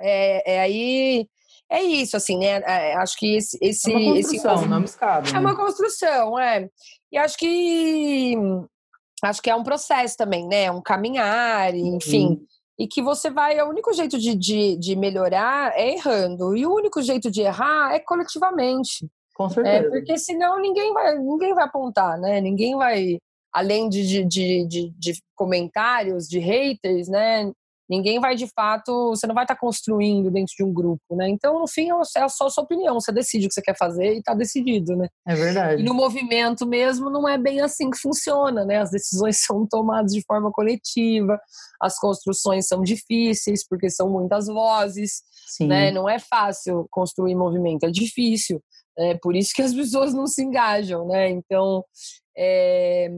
é, é aí é isso, assim, né? É, acho que esse. esse é uma construção, esse, não é escada. É né? uma construção, é. E acho que. Acho que é um processo também, né? Um caminhar, enfim. Uhum. E que você vai. O único jeito de, de, de, melhorar é errando. E o único jeito de errar é coletivamente. Com é, certeza. É, porque senão ninguém vai, ninguém vai apontar, né? Ninguém vai. Além de, de, de, de comentários, de haters, né? Ninguém vai de fato, você não vai estar tá construindo dentro de um grupo, né? Então, no fim, é só a sua opinião, você decide o que você quer fazer e está decidido, né? É verdade. E no movimento mesmo não é bem assim que funciona, né? As decisões são tomadas de forma coletiva, as construções são difíceis porque são muitas vozes, Sim. né? Não é fácil construir movimento, é difícil. É por isso que as pessoas não se engajam, né? Então, é,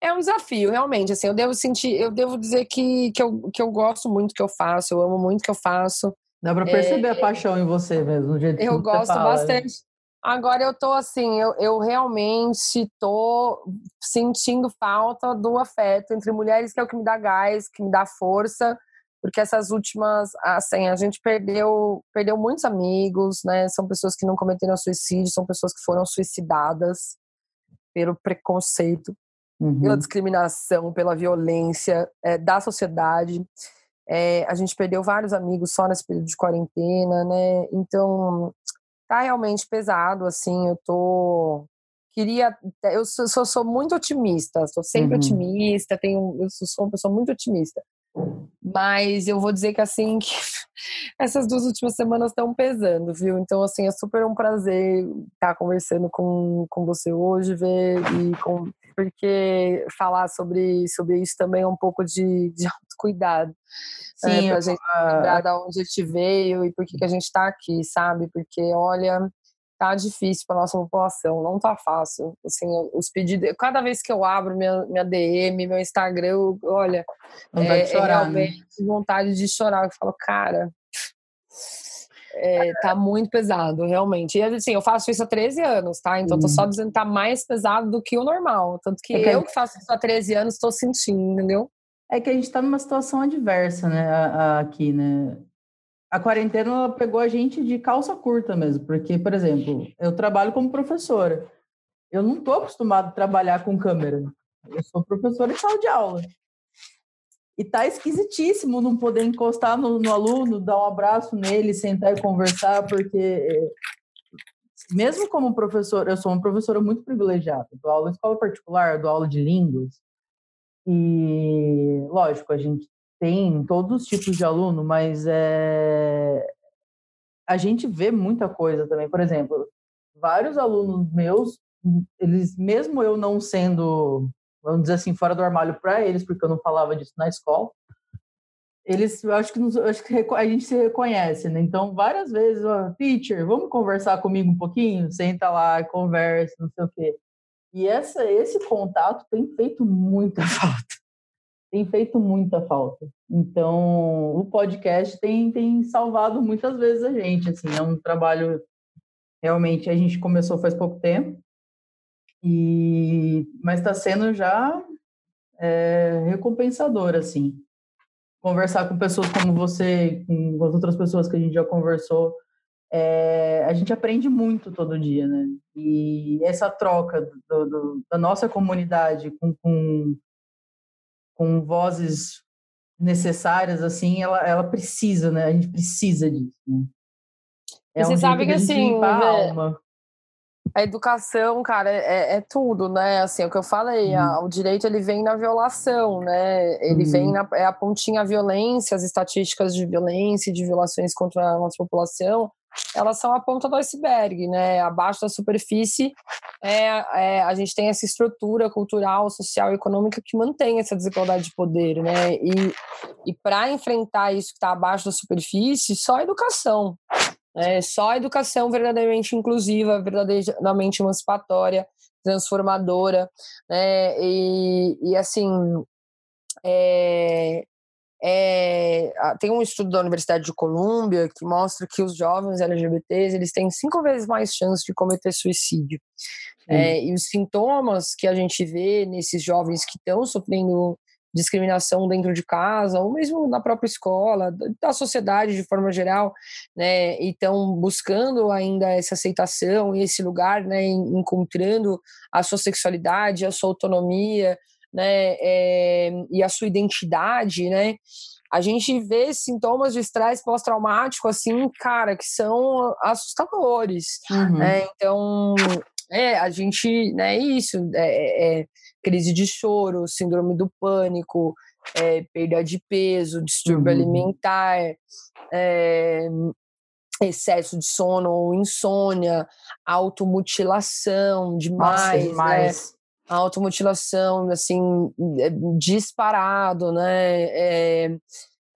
é um desafio, realmente. Assim, eu devo sentir, eu devo dizer que, que, eu, que eu gosto muito do que eu faço, eu amo muito o que eu faço. Dá para perceber é, a paixão em você mesmo, do jeito Eu que gosto fala, bastante. Né? Agora eu tô assim, eu, eu realmente tô sentindo falta do afeto entre mulheres, que é o que me dá gás, que me dá força, porque essas últimas, assim, a gente perdeu, perdeu muitos amigos, né? São pessoas que não cometeram suicídio, são pessoas que foram suicidadas pelo preconceito uhum. pela discriminação, pela violência é, da sociedade. É, a gente perdeu vários amigos só nesse período de quarentena, né? Então, tá realmente pesado, assim, eu tô... Queria... Eu sou, sou, muito otimista, sou sempre uhum. otimista, tenho, eu sou uma pessoa muito otimista. Mas eu vou dizer que assim, que essas duas últimas semanas estão pesando, viu? Então, assim, é super um prazer estar conversando com, com você hoje, ver e com, porque falar sobre, sobre isso também é um pouco de, de autocuidado. Né? Sim, é, pra gente lembrar de onde a gente veio e por que, que a gente está aqui, sabe? Porque, olha, tá difícil para nossa população, não tá fácil. Assim, os pedidos, cada vez que eu abro minha, minha DM, meu Instagram, eu, olha, é, chorar, é realmente né? vontade de chorar. Eu falo, cara, é, tá muito pesado, realmente. E assim, eu faço isso há 13 anos, tá? Então tô só dizendo que tá mais pesado do que o normal. Tanto que, é que eu que faço isso há 13 anos tô sentindo, entendeu? É que a gente tá numa situação adversa, né, aqui, né? A quarentena ela pegou a gente de calça curta mesmo, porque, por exemplo, eu trabalho como professora. Eu não estou acostumado a trabalhar com câmera. Eu sou professora em sala de aula. E tá esquisitíssimo não poder encostar no, no aluno, dar um abraço nele, sentar e conversar, porque eh, mesmo como professora, eu sou uma professora muito privilegiada. Dou aula em escola particular, dou aula de línguas. E, lógico, a gente tem todos os tipos de aluno, mas é... a gente vê muita coisa também. Por exemplo, vários alunos meus, eles mesmo eu não sendo, vamos dizer assim, fora do armário para eles, porque eu não falava disso na escola, eles, eu acho que, nos, acho que a gente se reconhece, né? Então, várias vezes, ó, teacher, vamos conversar comigo um pouquinho? Senta lá, conversa, não sei o quê. E essa, esse contato tem feito muita falta tem feito muita falta. Então, o podcast tem, tem salvado muitas vezes a gente. Assim, é um trabalho realmente a gente começou faz pouco tempo, E, mas está sendo já é, recompensador, assim. Conversar com pessoas como você, com as outras pessoas que a gente já conversou, é, a gente aprende muito todo dia, né? E essa troca do, do, da nossa comunidade com, com, com, vozes necessárias, assim, ela, ela precisa, né? A gente precisa disso, né? É Você um sabe que, assim, a alma a educação, cara, é, é, tudo, né? Assim, é o que eu falei, uhum. a, o direito ele vem na violação, né? Ele uhum. vem na é a pontinha violência, as estatísticas de violência e de violações contra a nossa população, elas são a ponta do iceberg, né? Abaixo da superfície, é, é, a gente tem essa estrutura cultural, social e econômica que mantém essa desigualdade de poder, né? E, e para enfrentar isso que está abaixo da superfície, só a educação, é só a educação verdadeiramente inclusiva, verdadeiramente emancipatória, transformadora, né? E, e assim, é, é, tem um estudo da Universidade de Colômbia que mostra que os jovens LGBTs eles têm cinco vezes mais chance de cometer suicídio. É, e os sintomas que a gente vê nesses jovens que estão sofrendo discriminação dentro de casa, ou mesmo na própria escola, da sociedade de forma geral, né, e estão buscando ainda essa aceitação e esse lugar, né, encontrando a sua sexualidade, a sua autonomia, né, é, e a sua identidade, né, a gente vê sintomas de estresse pós-traumático, assim, cara, que são assustadores, uhum. né, então, é, a gente, né, isso, é, é, é crise de choro, síndrome do pânico, é, perda de peso, distúrbio uhum. alimentar, é, excesso de sono ou insônia, automutilação demais, Nossa, demais. né? Automutilação, assim, é, disparado, né? É,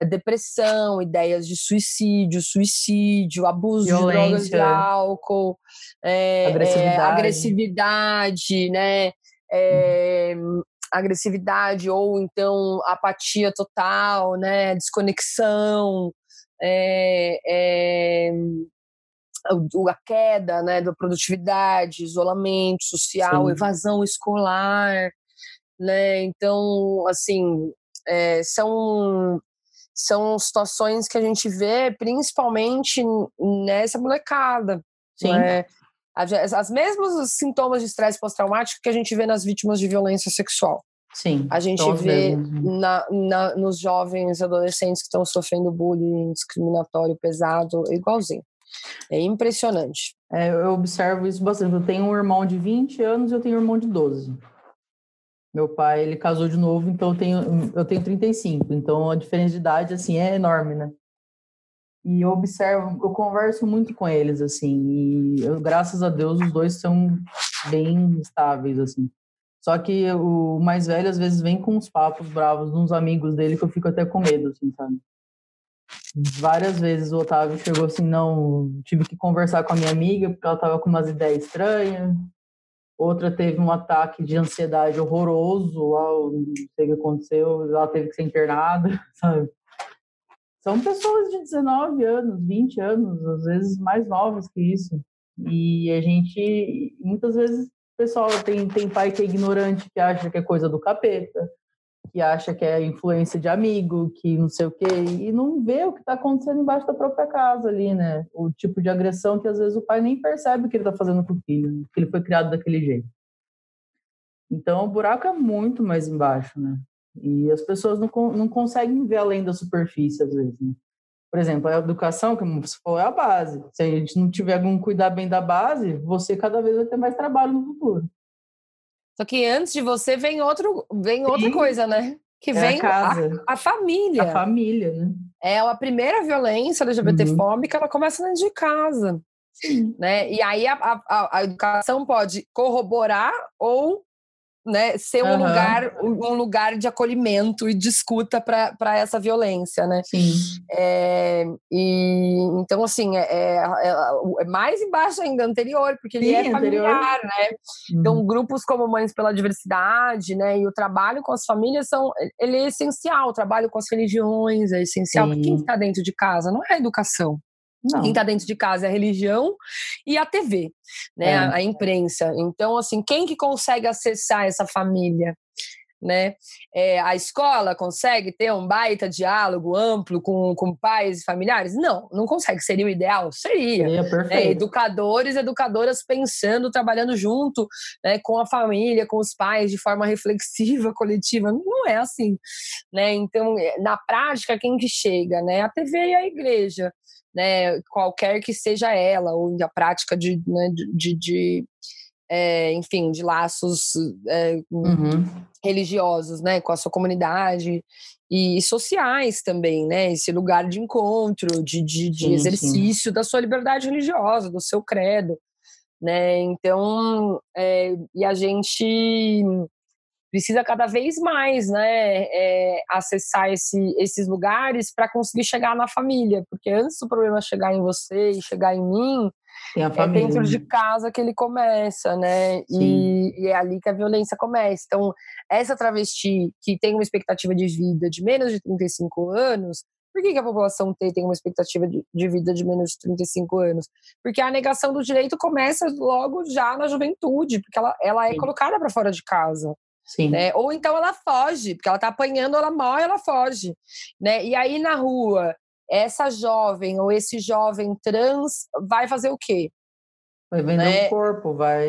depressão, ideias de suicídio, suicídio, abuso Violência. de drogas e álcool, é, agressividade. É, agressividade, né? é, agressividade ou então apatia total, né, desconexão, é, é, a queda né, da produtividade, isolamento social, Sim. evasão escolar, né? Então, assim, é, são são situações que a gente vê principalmente nessa molecada. Sim. Né? As mesmos sintomas de estresse pós-traumático que a gente vê nas vítimas de violência sexual. Sim. A gente vê na, na, nos jovens adolescentes que estão sofrendo bullying discriminatório pesado, igualzinho. É impressionante. É, eu observo isso bastante. Eu tenho um irmão de 20 anos e eu tenho um irmão de 12. Meu pai, ele casou de novo, então eu tenho, eu tenho 35. Então a diferença de idade, assim, é enorme, né? e eu observo, eu converso muito com eles, assim, e eu, graças a Deus os dois são bem estáveis, assim. Só que o mais velho às vezes vem com uns papos bravos de uns amigos dele que eu fico até com medo, assim, sabe? Várias vezes o Otávio chegou assim, não, tive que conversar com a minha amiga porque ela tava com umas ideias estranhas. Outra teve um ataque de ansiedade horroroso, lá, não sei o que aconteceu, ela teve que ser internada, sabe? São pessoas de 19 anos, 20 anos, às vezes mais novas que isso. E a gente, muitas vezes, pessoal tem, tem pai que é ignorante, que acha que é coisa do capeta, que acha que é influência de amigo, que não sei o quê, e não vê o que está acontecendo embaixo da própria casa ali, né? O tipo de agressão que às vezes o pai nem percebe que ele está fazendo com o filho, que ele foi criado daquele jeito. Então o buraco é muito mais embaixo, né? E as pessoas não, não conseguem ver além da superfície, às vezes. Né? Por exemplo, a educação, como você falou, é a base. Se a gente não tiver algum cuidar bem da base, você cada vez vai ter mais trabalho no futuro. Só que antes de você vem outro, vem outra coisa, né? Que é vem a, casa. A, a, família. A família, né? É a primeira violência LGBTfóbica, uhum. ela começa dentro de casa. Sim. Né? E aí a, a, a educação pode corroborar ou né, ser um uhum. lugar um lugar de acolhimento e de escuta para essa violência, né? Sim. É, e então assim é, é, é, é, mais embaixo ainda anterior, porque Sim, ele é familiar, anterior. né? Uhum. Então grupos como Mães pela Diversidade, né, e o trabalho com as famílias são ele é essencial. O trabalho com as religiões é essencial. Porque quem está dentro de casa não é a educação. Não. Quem está dentro de casa é a religião e a TV, né? É. A, a, imprensa. Então, assim, quem que consegue acessar essa família? Né? É, a escola consegue ter um baita diálogo amplo com, com pais e familiares? Não, não consegue. Seria o ideal? Seria. Seria perfeito. É, educadores, educadoras pensando, trabalhando junto né, com a família, com os pais, de forma reflexiva, coletiva. Não é assim. Né? Então, na prática, quem que chega? Né? A TV e a igreja né, qualquer que seja ela, ou a prática de, né, de, de é, enfim, de laços é, uhum. religiosos, né, com a sua comunidade e sociais também, né, esse lugar de encontro, de, de, de sim, exercício sim. da sua liberdade religiosa, do seu credo, né, então, é, e a gente precisa cada vez mais né, é, acessar esse, esses lugares para conseguir chegar na família, porque antes do problema chegar em você e chegar em mim, é dentro de né? casa que ele começa, né? E, e, é ali que a violência começa. Então, essa travesti que tem uma expectativa de vida de menos de 35 anos, por que, que a população T tem uma expectativa de, de, vida de menos de 35 anos? Porque a negação do direito começa logo já na juventude, porque ela, ela é colocada para fora de casa. Sim. Né? Ou então ela foge, porque ela está apanhando, ela morre, ela foge. Né? E aí na rua, essa jovem ou esse jovem trans vai fazer o quê? Vai vender né? o corpo, vai.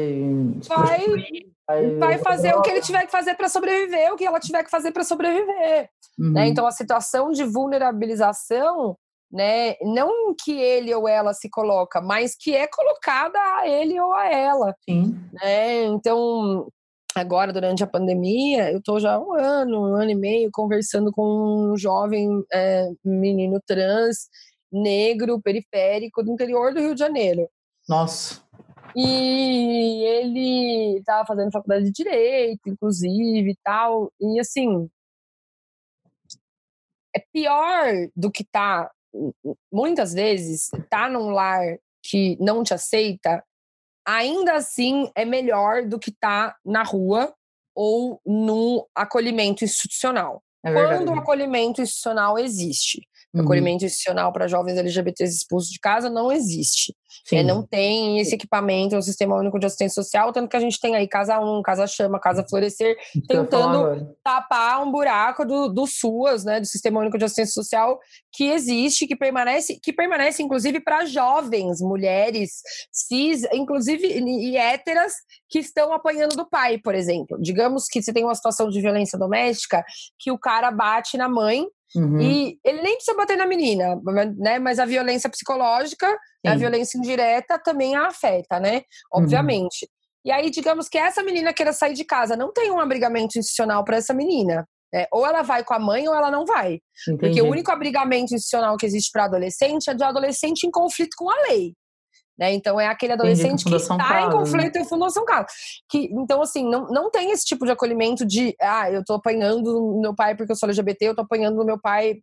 Vai, vai, vai fazer o que ele tiver que fazer para sobreviver, o que ela tiver que fazer para sobreviver. Né? Uhum. Né? Então a situação de vulnerabilização né? Não que ele ou ela se coloca, mas que é colocada a ele ou a ela. Sim. Né? Então, agora durante a pandemia, eu estou já há um ano, um ano e meio conversando com um jovem é, menino trans, negro, periférico, do interior do Rio de Janeiro. Nossa. E ele estava fazendo faculdade de direito, inclusive, e tal. E assim, é pior do que tá muitas vezes tá num lar que não te aceita ainda assim é melhor do que estar tá na rua ou no acolhimento institucional. É Quando o acolhimento institucional existe. Uhum. Acolhimento institucional para jovens LGBTs expulsos de casa não existe. É, não tem esse equipamento, o Sistema Único de Assistência Social, tanto que a gente tem aí Casa 1, Casa Chama, Casa Florescer, tentando tapar um buraco do, do SUAS, né, do Sistema Único de Assistência Social, que existe, que permanece, que permanece inclusive para jovens, mulheres, cis, inclusive e héteras, que estão apanhando do pai, por exemplo. Digamos que você tem uma situação de violência doméstica, que o cara bate na mãe, Uhum. E ele nem precisa bater na menina, né? Mas a violência psicológica, Sim. a violência indireta também a afeta, né? Uhum. Obviamente. Uhum. E aí, digamos que essa menina queira sair de casa, não tem um abrigamento institucional para essa menina. Né? Ou ela vai com a mãe ou ela não vai. Entendi. Porque o único abrigamento institucional que existe para adolescente é de adolescente em conflito com a lei. Né? Então é aquele adolescente que está em né? conflito em Fundação Casa. Que, então, assim, não, não tem esse tipo de acolhimento de ah, eu tô apanhando meu pai porque eu sou LGBT, eu tô apanhando meu pai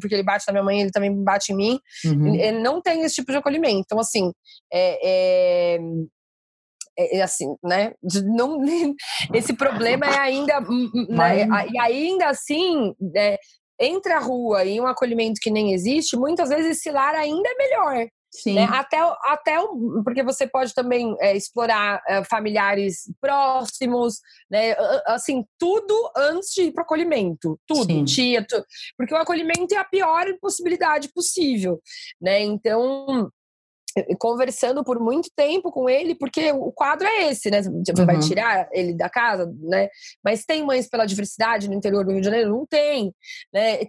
porque ele bate na minha mãe, ele também bate em mim. Uhum. Não tem esse tipo de acolhimento. Então, assim, é, é é, é, assim, né? Não, esse problema é ainda. Né? E ainda assim, é, entre a rua e um acolhimento que nem existe, muitas vezes esse lar ainda é melhor. Sim. Né? Até, até porque você pode também é, explorar é, familiares próximos, né? Assim, tudo antes de ir para o acolhimento. Tudo, Sim. tia, tu, porque o acolhimento é a pior possibilidade possível, né? Então, conversando por muito tempo com ele, porque o quadro é esse, né? Você uhum. vai tirar ele da casa, né? Mas tem mães pela diversidade no interior do Rio de Janeiro? Não tem, né?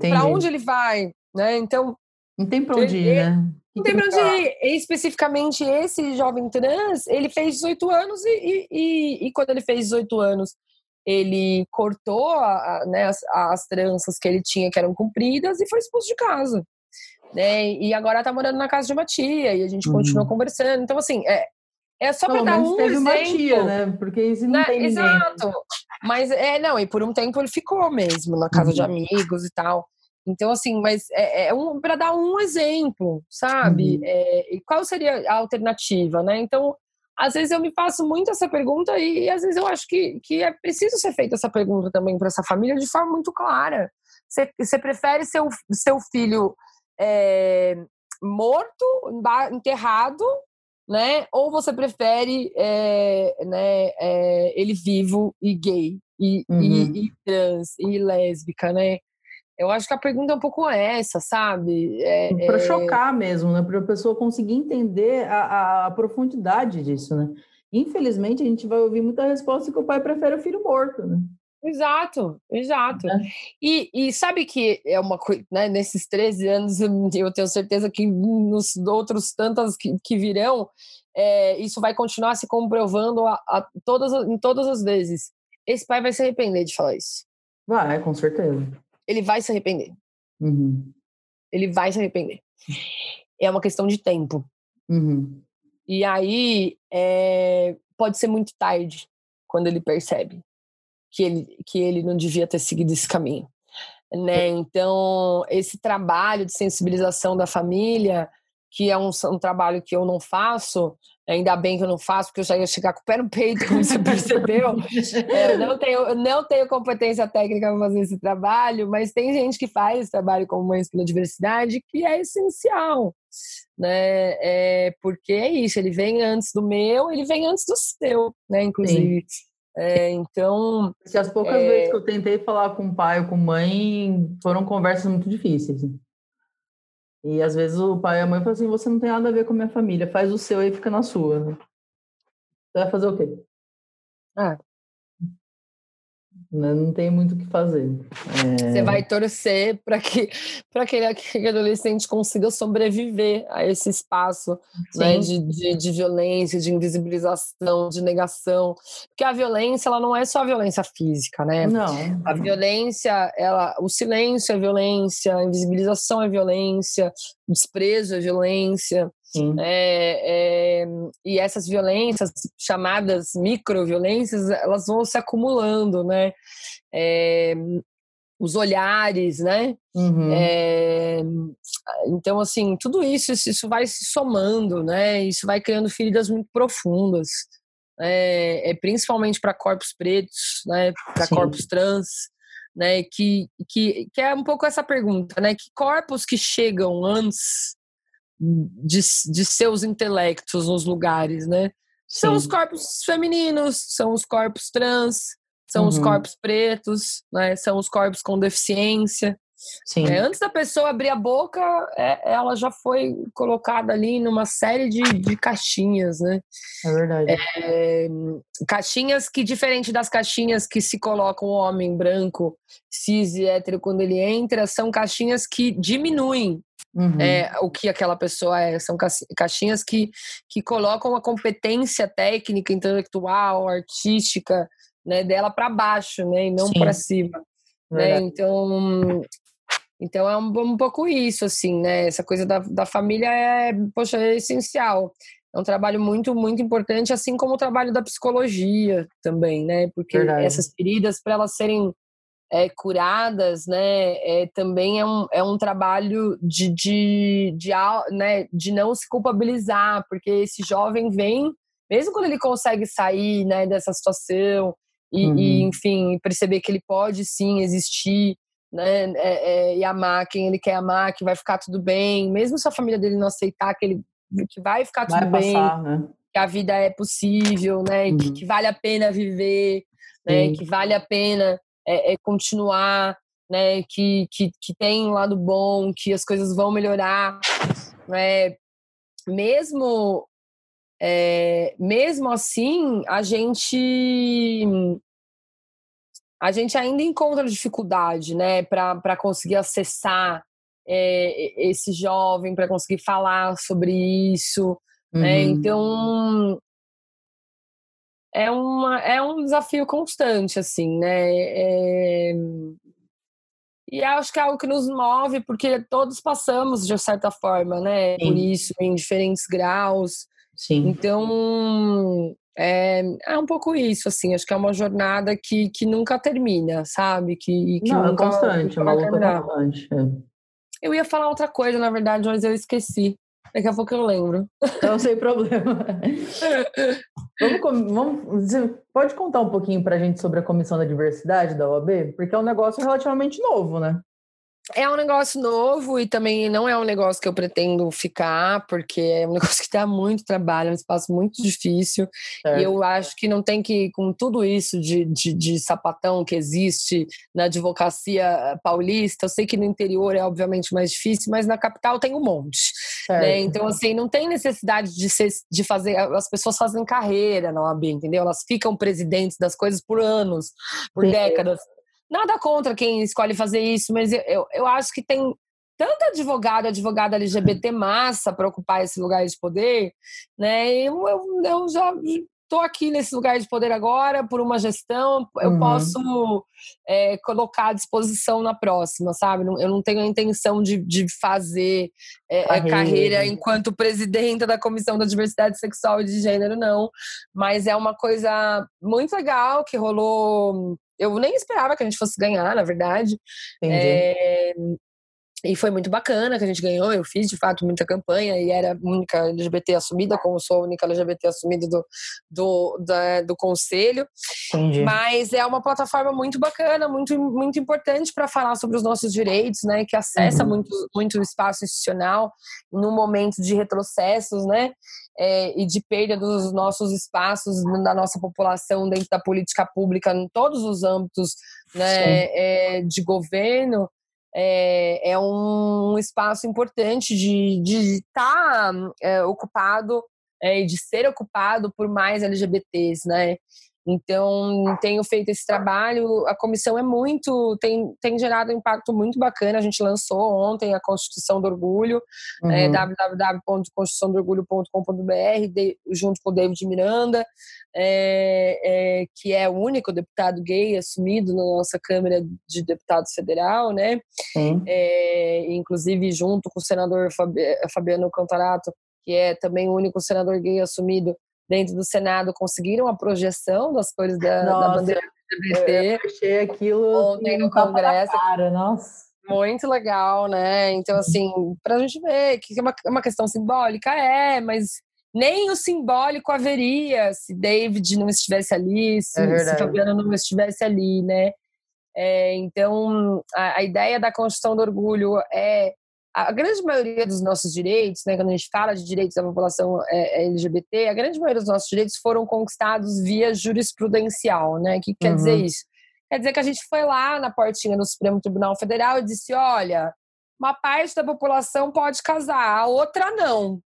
Para onde ele vai, né? Então não tem para onde ir, né? Não tem pra onde ir. E, especificamente esse jovem trans, ele fez 18 anos e, e, e quando ele fez 18 anos, ele cortou a, né, as, as tranças que ele tinha que eram compridas e foi expulso de casa. Né? E agora tá morando na casa de uma tia e a gente uhum. continua conversando. Então, assim, é, é só para dar um teve exemplo. Uma tia, né? Porque isso não né? tem Exato. Mas é, não, e por um tempo ele ficou mesmo na casa uhum. de amigos e tal. Então, assim, mas é, é um, para dar um exemplo, sabe? Uhum. É, e qual seria a alternativa, né? Então, às vezes eu me faço muito essa pergunta e, e às vezes eu acho que, que é preciso ser feita essa pergunta também para essa família de forma muito clara. Você, você prefere seu, seu filho é, morto, enterrado, né? Ou você prefere é, né, é, ele vivo e gay e, uhum. e, e, trans e lésbica, né? Eu acho que a pergunta é um pouco essa, sabe? É, para chocar mesmo, né? Para a pessoa conseguir entender a, a, profundidade disso, né? Infelizmente, a gente vai ouvir muita resposta que o pai prefere o filho morto, né? Exato, exato. É. E, e sabe que é uma coisa, né, nesses 13 anos, eu tenho certeza que nos outros tantas que, que virão, é, isso vai continuar se comprovando a, a, todas, em todas as vezes. Esse pai vai se arrepender de falar isso. Vai, com certeza. Ele vai se arrepender. Uhum. Ele vai se arrepender. É uma questão de tempo. Uhum. E aí é, pode ser muito tarde quando ele percebe que ele, que ele não devia ter seguido esse caminho. Né? Então, esse trabalho de sensibilização da família, que é um, um trabalho que eu não faço, ainda bem que eu não faço, porque eu já ia chegar com o pé no peito, como você percebeu. é, eu, não tenho, eu não tenho competência técnica para fazer esse trabalho, mas tem gente que faz esse trabalho como Mães pela Diversidade, que é essencial. Né? É, porque é isso, ele vem antes do meu, ele vem antes do seu, né? Inclusive. Sim. É, então. Se as poucas é... vezes que eu tentei falar com o pai ou com mãe, foram conversas muito difíceis. E às vezes o pai e a mãe falam assim: você não tem nada a ver com a minha família, faz o seu e fica na sua. Né? Você vai fazer o quê? Ah, não tem muito o que fazer. É... Você vai torcer para que, aquele, aquele adolescente consiga sobreviver a esse espaço né, de, de, de, violência, de invisibilização, de negação. Porque a violência ela não é só a violência física, né? Não. A violência, ela, o silêncio é violência, a invisibilização é violência, o desprezo é violência. É, é, e essas violências, chamadas microviolências, elas vão se acumulando, né? É, os olhares, né? Uhum. É, então, assim, tudo isso, isso vai se somando, né? Isso vai criando feridas muito profundas, é, é principalmente para corpos pretos, né? Para corpos trans, né? Que, que, que é um pouco essa pergunta, né? Que corpos que chegam antes de, de seus intelectos nos lugares, né? Sim. São os corpos femininos, são os corpos trans, são uhum. os corpos pretos, né? São os corpos com deficiência. Sim. É, antes da pessoa abrir a boca, é, ela já foi colocada ali numa série de, de caixinhas, né? É verdade. É, caixinhas que, diferente das caixinhas que se coloca um homem branco, cis e hétero quando ele entra, são caixinhas que diminuem Uhum. É, o que aquela pessoa é. São caixinhas que, que colocam a competência técnica, intelectual, artística né, dela para baixo, né, e não para cima. Né? Então, então é um, um, pouco isso, assim, né? Essa coisa da, da família é, poxa, é essencial. É um trabalho muito, muito importante, assim como o trabalho da psicologia também, né? Porque Verdade. essas feridas, para elas serem é, curadas, né, é, também é um, é um trabalho de, de, de, né, de não se culpabilizar, porque esse jovem vem, mesmo quando ele consegue sair né, dessa situação e, uhum. e enfim, perceber que ele pode sim existir, né, é, é, e amar quem ele quer amar, que vai ficar tudo bem, mesmo se a família dele não aceitar que ele que vai ficar tudo vai bem, passar, né? que a vida é possível, né, uhum. que, que, vale a pena viver, né, que vale a pena é, é continuar, né? Que, que, que tem um lado bom, que as coisas vão melhorar, né? Mesmo é, mesmo assim, a gente a gente ainda encontra dificuldade, né, para conseguir acessar é, esse jovem, para conseguir falar sobre isso, né? uhum. né? Então é, uma, é um desafio constante, assim, né? É... E acho que é algo que nos move, porque todos passamos, de certa forma, né? Sim. Por isso, em diferentes graus. Sim. Então, é, é um pouco isso, assim. Acho que é uma jornada que, que nunca termina, sabe? Que, que Não, é nunca, é constante, é uma luta constante. É. Eu ia falar outra coisa, na verdade, mas eu esqueci. Daqui a pouco eu lembro. Não, sem problema. vamos, vamos, pode contar um pouquinho para a gente sobre a Comissão da Diversidade da OAB? Porque é um negócio relativamente novo, né? É um negócio novo e também não é um negócio que eu pretendo ficar, porque é um negócio que dá muito trabalho, é um espaço muito difícil. É. E eu acho que não tem que, com tudo isso de, de, de, sapatão que existe na advocacia paulista, eu sei que no interior é obviamente mais difícil, mas na capital tem um monte. Né? Então, assim, não tem necessidade de, ser, de fazer. As pessoas fazem carreira na OAB, entendeu? Elas ficam presidentes das coisas por anos, por Sim. décadas. Nada contra quem escolhe fazer isso, mas eu, eu, eu acho que tem tanto advogado, advogada LGBT massa para ocupar esse lugar de poder, né? Eu, eu, eu já estou aqui nesse lugar de poder agora por uma gestão, eu uhum. posso é, colocar à disposição na próxima, sabe? Eu não tenho a intenção de, de fazer é, carreira. carreira enquanto presidenta da Comissão da Diversidade Sexual e de Gênero, não. Mas é uma coisa muito legal que rolou eu nem esperava que a gente fosse ganhar, na verdade. É, e foi muito bacana que a gente ganhou. Eu fiz, de fato, muita campanha e era a única LGBT assumida, como sou a única LGBT assumida do, do, da, do conselho. Entendi. Mas é uma plataforma muito bacana, muito, muito importante para falar sobre os nossos direitos, né? Que acessa uhum. muito, muito o espaço institucional num momento de retrocessos, né? É, e de perda dos nossos espaços da nossa população dentro da política pública em todos os âmbitos né, é, de governo é, é um espaço importante de estar tá, é, ocupado é, e de ser ocupado por mais LGBTs, né? Então, tenho feito esse trabalho. A comissão é muito, tem, tem gerado um impacto muito bacana. A gente lançou ontem a Constituição do Orgulho, uhum. é, www.constituiçãodoorgulho.com.br, junto com o David Miranda, é, é, que é o único deputado gay assumido na nossa Câmara de Deputados Federal, né? É, inclusive junto com o senador Fabiano Cantarato, que é também o único senador gay assumido dentro do Senado conseguiram a projeção das cores da, Nossa, da bandeira LGBT. Eu achei aquilo ontem no Congresso. Cara, nossa. Muito legal, né? Então, assim, para a gente ver que é uma, é uma questão simbólica, é, mas nem o simbólico haveria se David não estivesse ali, se, é se Fabiana não estivesse ali, né? É, então, a, a, ideia da Constituição do Orgulho é a grande maioria dos nossos direitos, né, quando a gente fala de direitos da população é, é LGBT, a grande maioria dos nossos direitos foram conquistados via jurisprudencial, né? O que quer uhum. dizer isso? Quer dizer que a gente foi lá na portinha do Supremo Tribunal Federal e disse: olha, uma parte da população pode casar, a outra não.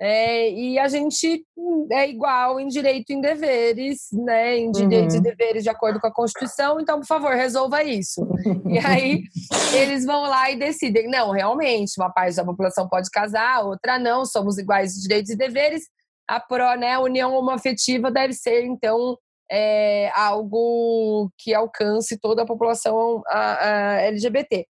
É, e a gente é igual em direito e em deveres, né? Em direitos uhum. e deveres de acordo com a Constituição, então, por favor, resolva isso. e aí eles vão lá e decidem. Não, realmente, uma parte da população pode casar, outra não, somos iguais em direitos e deveres. A pró, né, a união homoafetiva deve ser, então, é, algo que alcance toda a população a, a LGBT.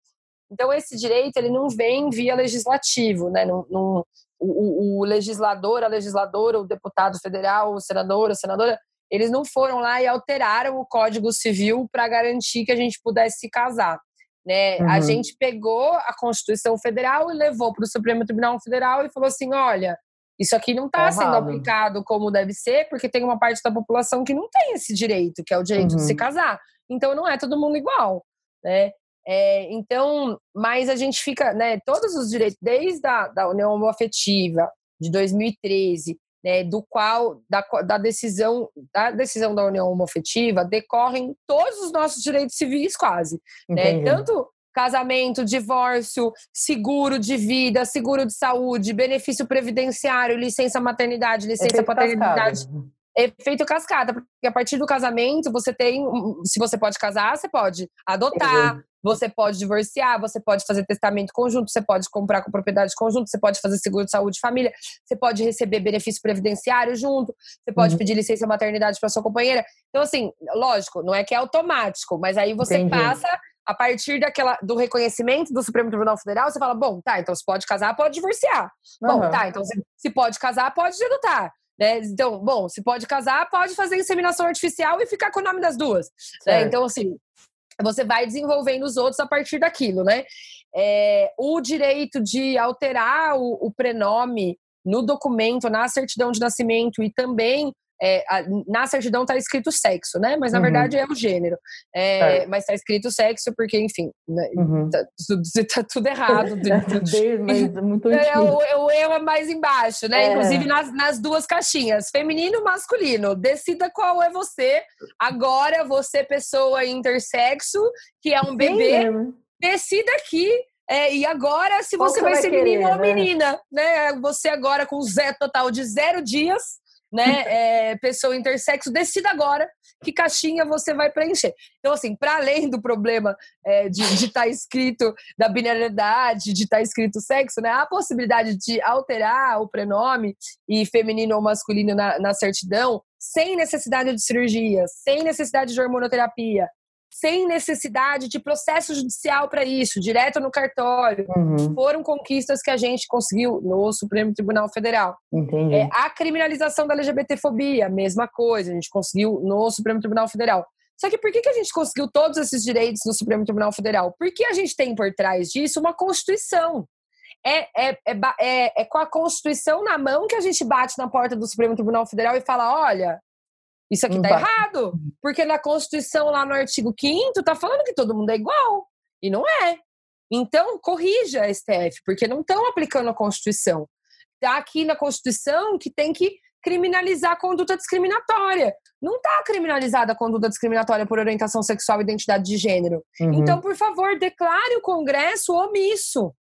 Então, esse direito ele não vem via legislativo, né? Não, não, o, o, legislador, a legisladora, o deputado federal, o senador, a senadora, eles não foram lá e alteraram o Código Civil para garantir que a gente pudesse se casar. Né? Uhum. A gente pegou a Constituição Federal e levou para o Supremo Tribunal Federal e falou assim: olha, isso aqui não está tá sendo aplicado como deve ser, porque tem uma parte da população que não tem esse direito, que é o direito uhum. de se uhum. casar. Então não é todo mundo igual. Né? É, então, mas a gente fica, né, todos os direitos, desde a da União Homoafetiva de 2013, né, do qual, da, da, decisão, da decisão da União Homoafetiva, decorrem todos os nossos direitos civis quase, né, tanto casamento, divórcio, seguro de vida, seguro de saúde, benefício previdenciário, licença maternidade, licença paternidade. Cascada efeito cascata, porque a partir do casamento você tem, se você pode casar, você pode adotar, uhum. Você pode divorciar, você pode fazer testamento conjunto, você pode comprar com propriedade conjunto, você pode fazer seguro de saúde de família, você pode receber benefício previdenciário junto, você pode uhum. pedir licença maternidade para sua companheira. Então assim, lógico, não é que é automático, mas aí você Entendi. passa a partir daquela do reconhecimento do Supremo Tribunal Federal, você fala, bom, tá, então se pode casar, pode divorciar. Uhum. Bom, tá, então se, se pode casar, pode adotar. Né? Então, bom, se pode casar, pode fazer inseminação artificial e ficar com o nome das duas. Né? Então, assim, você vai desenvolvendo os outros a partir daquilo, né? É, o direito de alterar o, o, prenome no documento, na certidão de nascimento e também é, a, na certidão está escrito sexo, né? Mas na uhum. verdade é o gênero. É, é. Mas está escrito sexo porque, enfim, né, uhum. tá, tudo, tá tudo errado. mas muito é, o, o erro é mais embaixo, né? É. Inclusive nas, nas duas caixinhas, feminino e masculino. Decida qual é você. Agora, você, pessoa intersexo, que é um Sim, bebê, decida aqui é, e agora, se você vai, vai, ser querer, menino né? ou menina, né? Você agora com zero total de zero dias, né? É, pessoa intersexo, decida agora que caixinha você vai preencher. Então, assim, para além do problema é, de estar tá escrito da binariedade, de estar tá escrito sexo, né? A possibilidade de alterar o prenome e feminino ou masculino na, na certidão sem necessidade de cirurgia, sem necessidade de hormonoterapia, sem necessidade de processo judicial para isso, direto no cartório. Uhum. Foram conquistas que a gente conseguiu no Supremo Tribunal Federal. É, a criminalização da LGBTfobia, mesma coisa, a gente conseguiu no Supremo Tribunal Federal. Só que por que, que a gente conseguiu todos esses direitos no Supremo Tribunal Federal? Porque a gente tem por trás disso uma Constituição. É, é, é, é, é com a Constituição na mão que a gente bate na porta do Supremo Tribunal Federal e fala: olha, isso aqui tá errado. Porque na Constituição, lá no artigo 5 tá falando que todo mundo é igual. E não é. Então, corrija a STF, porque não estão aplicando a Constituição. Está aqui na Constituição que tem que criminalizar a conduta discriminatória. Não está criminalizada a conduta discriminatória por orientação sexual e identidade de gênero. Uhum. Então, por favor, declare o Congresso omisso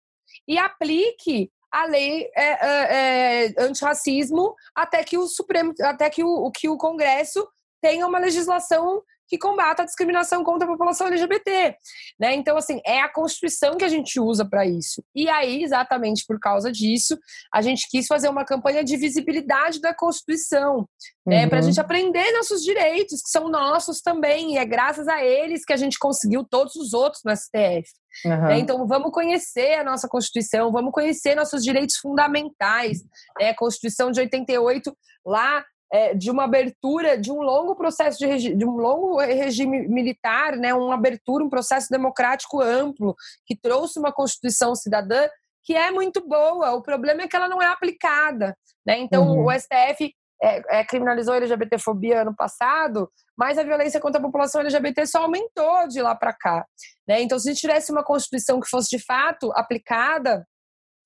e aplique a lei é, é, é, antirracismo até que o Supremo, até que o, que o Congresso tenha uma legislação que combata a discriminação contra a população LGBT, né? Então assim é a Constituição que a gente usa para isso. E aí exatamente por causa disso a gente quis fazer uma campanha de visibilidade da Constituição, né? Para a uhum. gente aprender nossos direitos que são nossos também e é graças a eles que a gente conseguiu todos os outros no STF. Uhum. Né? Então, vamos conhecer a nossa Constituição, vamos conhecer nossos direitos fundamentais. Né? A Constituição de 88, lá é, de uma abertura de um longo processo de, de um longo regime militar, né, uma abertura, um processo democrático amplo que trouxe uma constituição cidadã que é muito boa. O problema é que ela não é aplicada, né? Então uhum. o STF é, é, criminalizou a LGBTfobia ano passado, mas a violência contra a população LGBT só aumentou de lá para cá. Né? Então, se a gente tivesse uma Constituição que fosse de fato aplicada,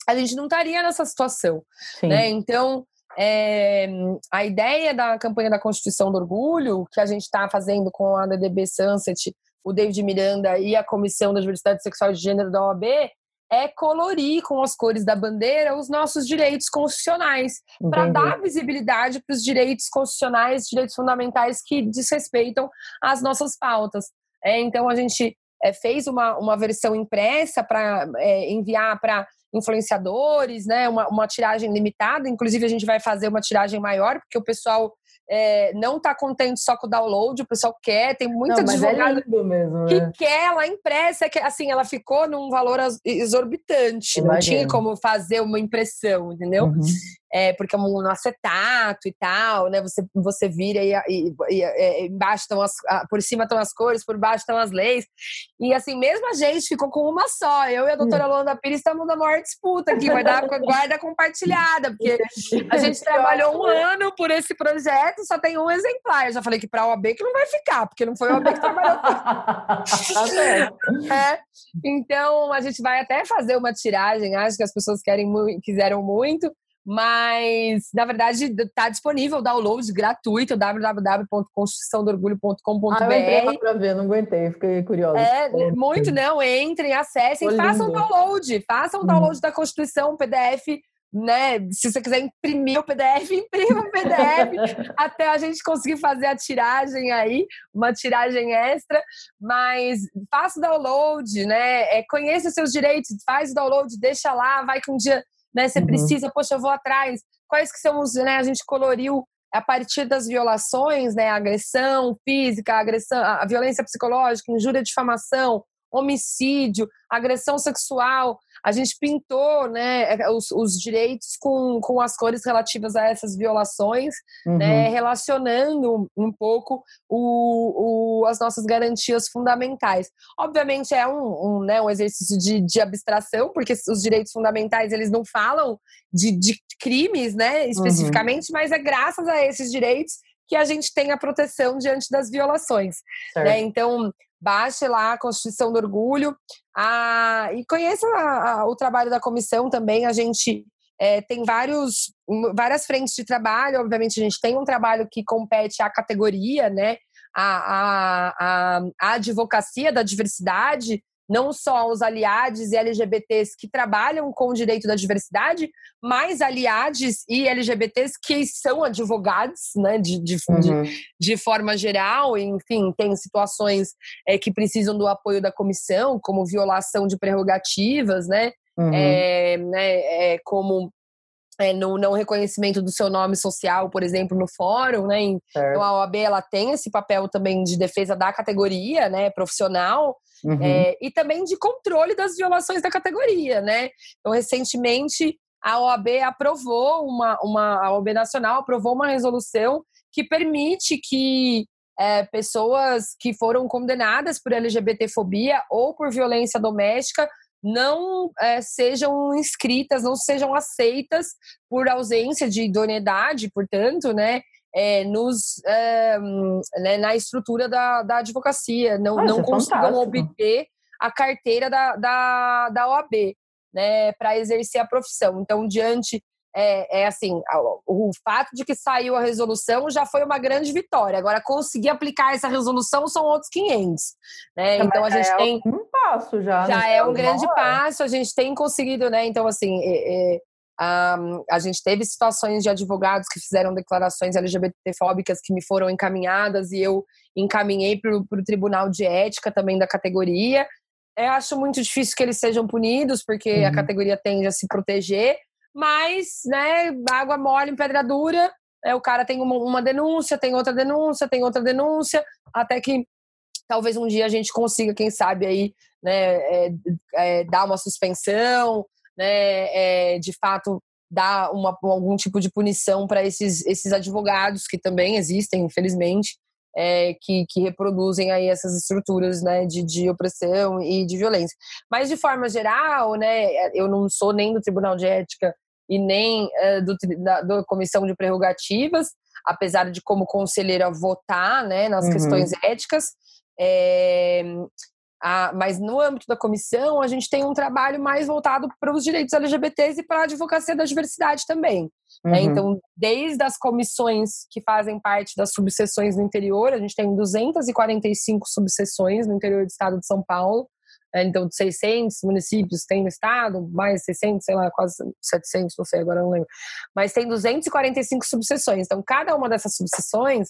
a gente não estaria nessa situação. Né? Então, é, a ideia da campanha da Constituição do Orgulho, que a gente está fazendo com a DDB Sunset, o David Miranda e a Comissão da Diversidade Sexual e de Gênero da OAB, é colorir com as cores da bandeira os nossos direitos constitucionais, para dar visibilidade para os direitos constitucionais, direitos fundamentais que desrespeitam as nossas pautas. É, então, a gente é, fez uma, uma versão impressa para é, enviar para influenciadores, né? Uma, uma tiragem limitada. Inclusive, a gente vai fazer uma tiragem maior, porque o pessoal é, não está contente só com o download, o pessoal quer, tem muita não, advogada é mesmo, que né? quer ela impressa, que assim, ela ficou num valor exorbitante, Imagina. não tinha como fazer uma impressão, entendeu? Uhum é, porque é um acetato e tal, né? Você, você vira e, e, e é, embaixo estão as, por cima estão as cores, por baixo estão as leis. E assim, mesmo a gente ficou com uma só. Eu e a doutora Luanda Pires estamos na maior disputa aqui, vai dar guarda compartilhada, porque a gente trabalhou um ano por esse projeto, só tem um exemplar. Eu já falei que para a OAB que não vai ficar, porque não foi a OAB que trabalhou. é, então a gente vai até fazer uma tiragem, acho que as pessoas querem quiseram muito. Mas, na verdade, está disponível o download gratuito, www.constituiçãodorgulho.com.br. Ah, eu entrei pra ver, não aguentei, fiquei curiosa. É, muito não, entrem, acessem, Tô façam o download, façam o download uhum. da Constituição, PDF, né? Se você quiser imprimir o PDF, imprima o PDF, até a gente conseguir fazer a tiragem aí, uma tiragem extra, mas faça o download, né? É, conheça os seus direitos, faz o download, deixa lá, vai que um dia né? Você uhum. precisa, poxa, eu vou atrás. Quais que são os, né? A gente coloriu a partir das violações, né? A agressão física, a agressão, a violência psicológica, injúria, difamação, homicídio, agressão sexual. A gente pintou né, é, os, os, direitos com, com as cores relativas a essas violações, né, uhum. né, relacionando um pouco o, o, as nossas garantias fundamentais. Obviamente é um, um, né, um exercício de, de abstração, porque os direitos fundamentais eles não falam de, de crimes né, uhum. especificamente, uhum. mas é graças a esses direitos que a gente tenha proteção diante das violações. Né? Então, baixe lá a Constituição do Orgulho a, e conheça a, a, o trabalho da comissão também. A gente é, tem vários, várias frentes de trabalho, obviamente a gente tem um trabalho que compete à categoria, né? A, a, a, a advocacia da diversidade, não só os aliados e LGBTs que trabalham com o direito da diversidade, mas aliados e LGBTs que são advogados, né, de, de, uhum. de, de, forma geral, enfim, tem situações é, que precisam do apoio da comissão, como violação de prerrogativas, né, uhum. é, né é, como é, no não reconhecimento do seu nome social, por exemplo, no fórum, né? Então a OAB ela tem esse papel também de defesa da categoria, né, profissional, uhum. é, e também de controle das violações da categoria, né? Então recentemente a OAB aprovou uma, uma a OAB nacional aprovou uma resolução que permite que é, pessoas que foram condenadas por LGBTfobia ou por violência doméstica não é, sejam inscritas, não sejam aceitas por ausência de idoneidade, portanto, né, é, nos, é, né, na estrutura da, da advocacia, não, não é consigam obter a carteira da, da, da OAB né, para exercer a profissão. Então, diante é, é, assim, o fato de que saiu a resolução já foi uma grande vitória. Agora, conseguir aplicar essa resolução são outros 500. Né? Então, a gente é tem. Um passo já. Já né? é um grande passo, a gente tem conseguido, né? Então, assim, é, é, a, a gente teve situações de advogados que fizeram declarações LGBTfóbicas que me foram encaminhadas e eu encaminhei para o Tribunal de Ética também da categoria. Eu acho muito difícil que eles sejam punidos, porque uhum. a categoria tende a se proteger, mas, né, água mole em pedra dura, é, o cara tem uma, uma denúncia, tem outra denúncia, tem outra denúncia, até que talvez um dia a gente consiga, quem sabe, aí, né, é, é, dar uma suspensão, né, é, de fato dar uma, algum tipo de punição para esses, esses advogados que também existem, infelizmente, é, que, que, reproduzem aí essas estruturas né, de, de, opressão e de violência. Mas de forma geral, né, eu não sou nem do Tribunal de Ética e nem uh, do, da, da, Comissão de Prerrogativas, apesar de como conselheira votar né, nas uhum. questões éticas. É, a, mas no âmbito da comissão, a gente tem um trabalho mais voltado para os direitos LGBTs e para a advocacia da diversidade também. Né? Uhum. Né? Então, desde as comissões que fazem parte das subseções no interior, a gente tem 245 subseções no interior do estado de São Paulo, é, então, 600 municípios tem no estado, mais 600, sei lá, quase 700, não sei, agora não lembro. Mas tem 245 subseções. Então, cada uma dessas subseções,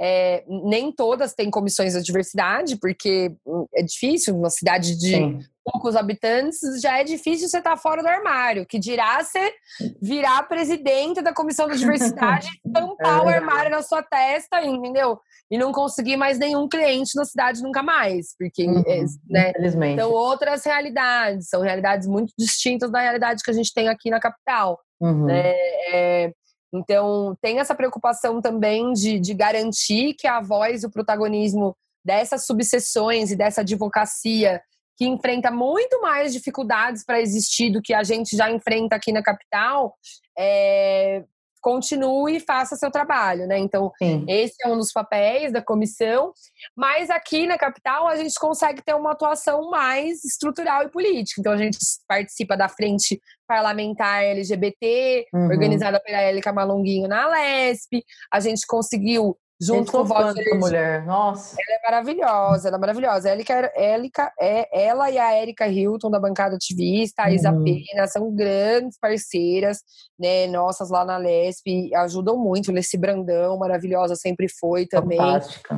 é, nem todas têm comissões de diversidade, porque hum, é difícil, uma cidade de Sim. poucos habitantes, já é difícil você estar tá fora do armário, que dirá você virar presidente da comissão da diversidade e tampar é o armário na sua testa, entendeu? e não conseguir mais nenhum cliente na cidade nunca mais, porque, uhum, é, né, são outras realidades, são realidades muito distintas da realidade que a gente tem aqui na capital, uhum. né, é, então, tem essa preocupação também de, de garantir que a voz, o protagonismo dessas subseções e dessa advocacia que enfrenta muito mais dificuldades para existir do que a gente já enfrenta aqui na capital, é, continue e faça seu trabalho, né? Então, Sim. esse é um dos papéis da comissão, mas aqui na capital a gente consegue ter uma atuação mais estrutural e política. Então, a gente participa da frente parlamentar LGBT, uhum. organizada pela Élica Malonguinho na Alesp, a gente conseguiu junto com o de mulher. Nossa. Ela é maravilhosa, ela é maravilhosa. A Érica, Érica, é, ela e a Érica Hilton da bancada ativista, a uhum. Isa Pena, são grandes parceiras, né, nossas lá na Lesp, ajudam muito. Leci Brandão, maravilhosa, sempre foi também. Fantástica.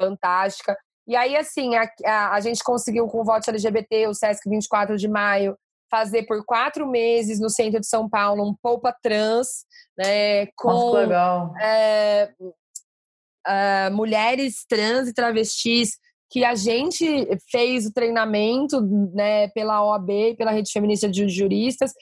Fantástica. E aí, assim, a, a, a gente conseguiu com o voto LGBT, o Sesc 24 de maio, fazer por quatro meses no centro de São Paulo um Poupa Trans, né? Com, Nossa, legal. É, uh, mulheres trans e travestis que a gente fez o treinamento né, pela OAB, pela Rede Feminista de Juristas,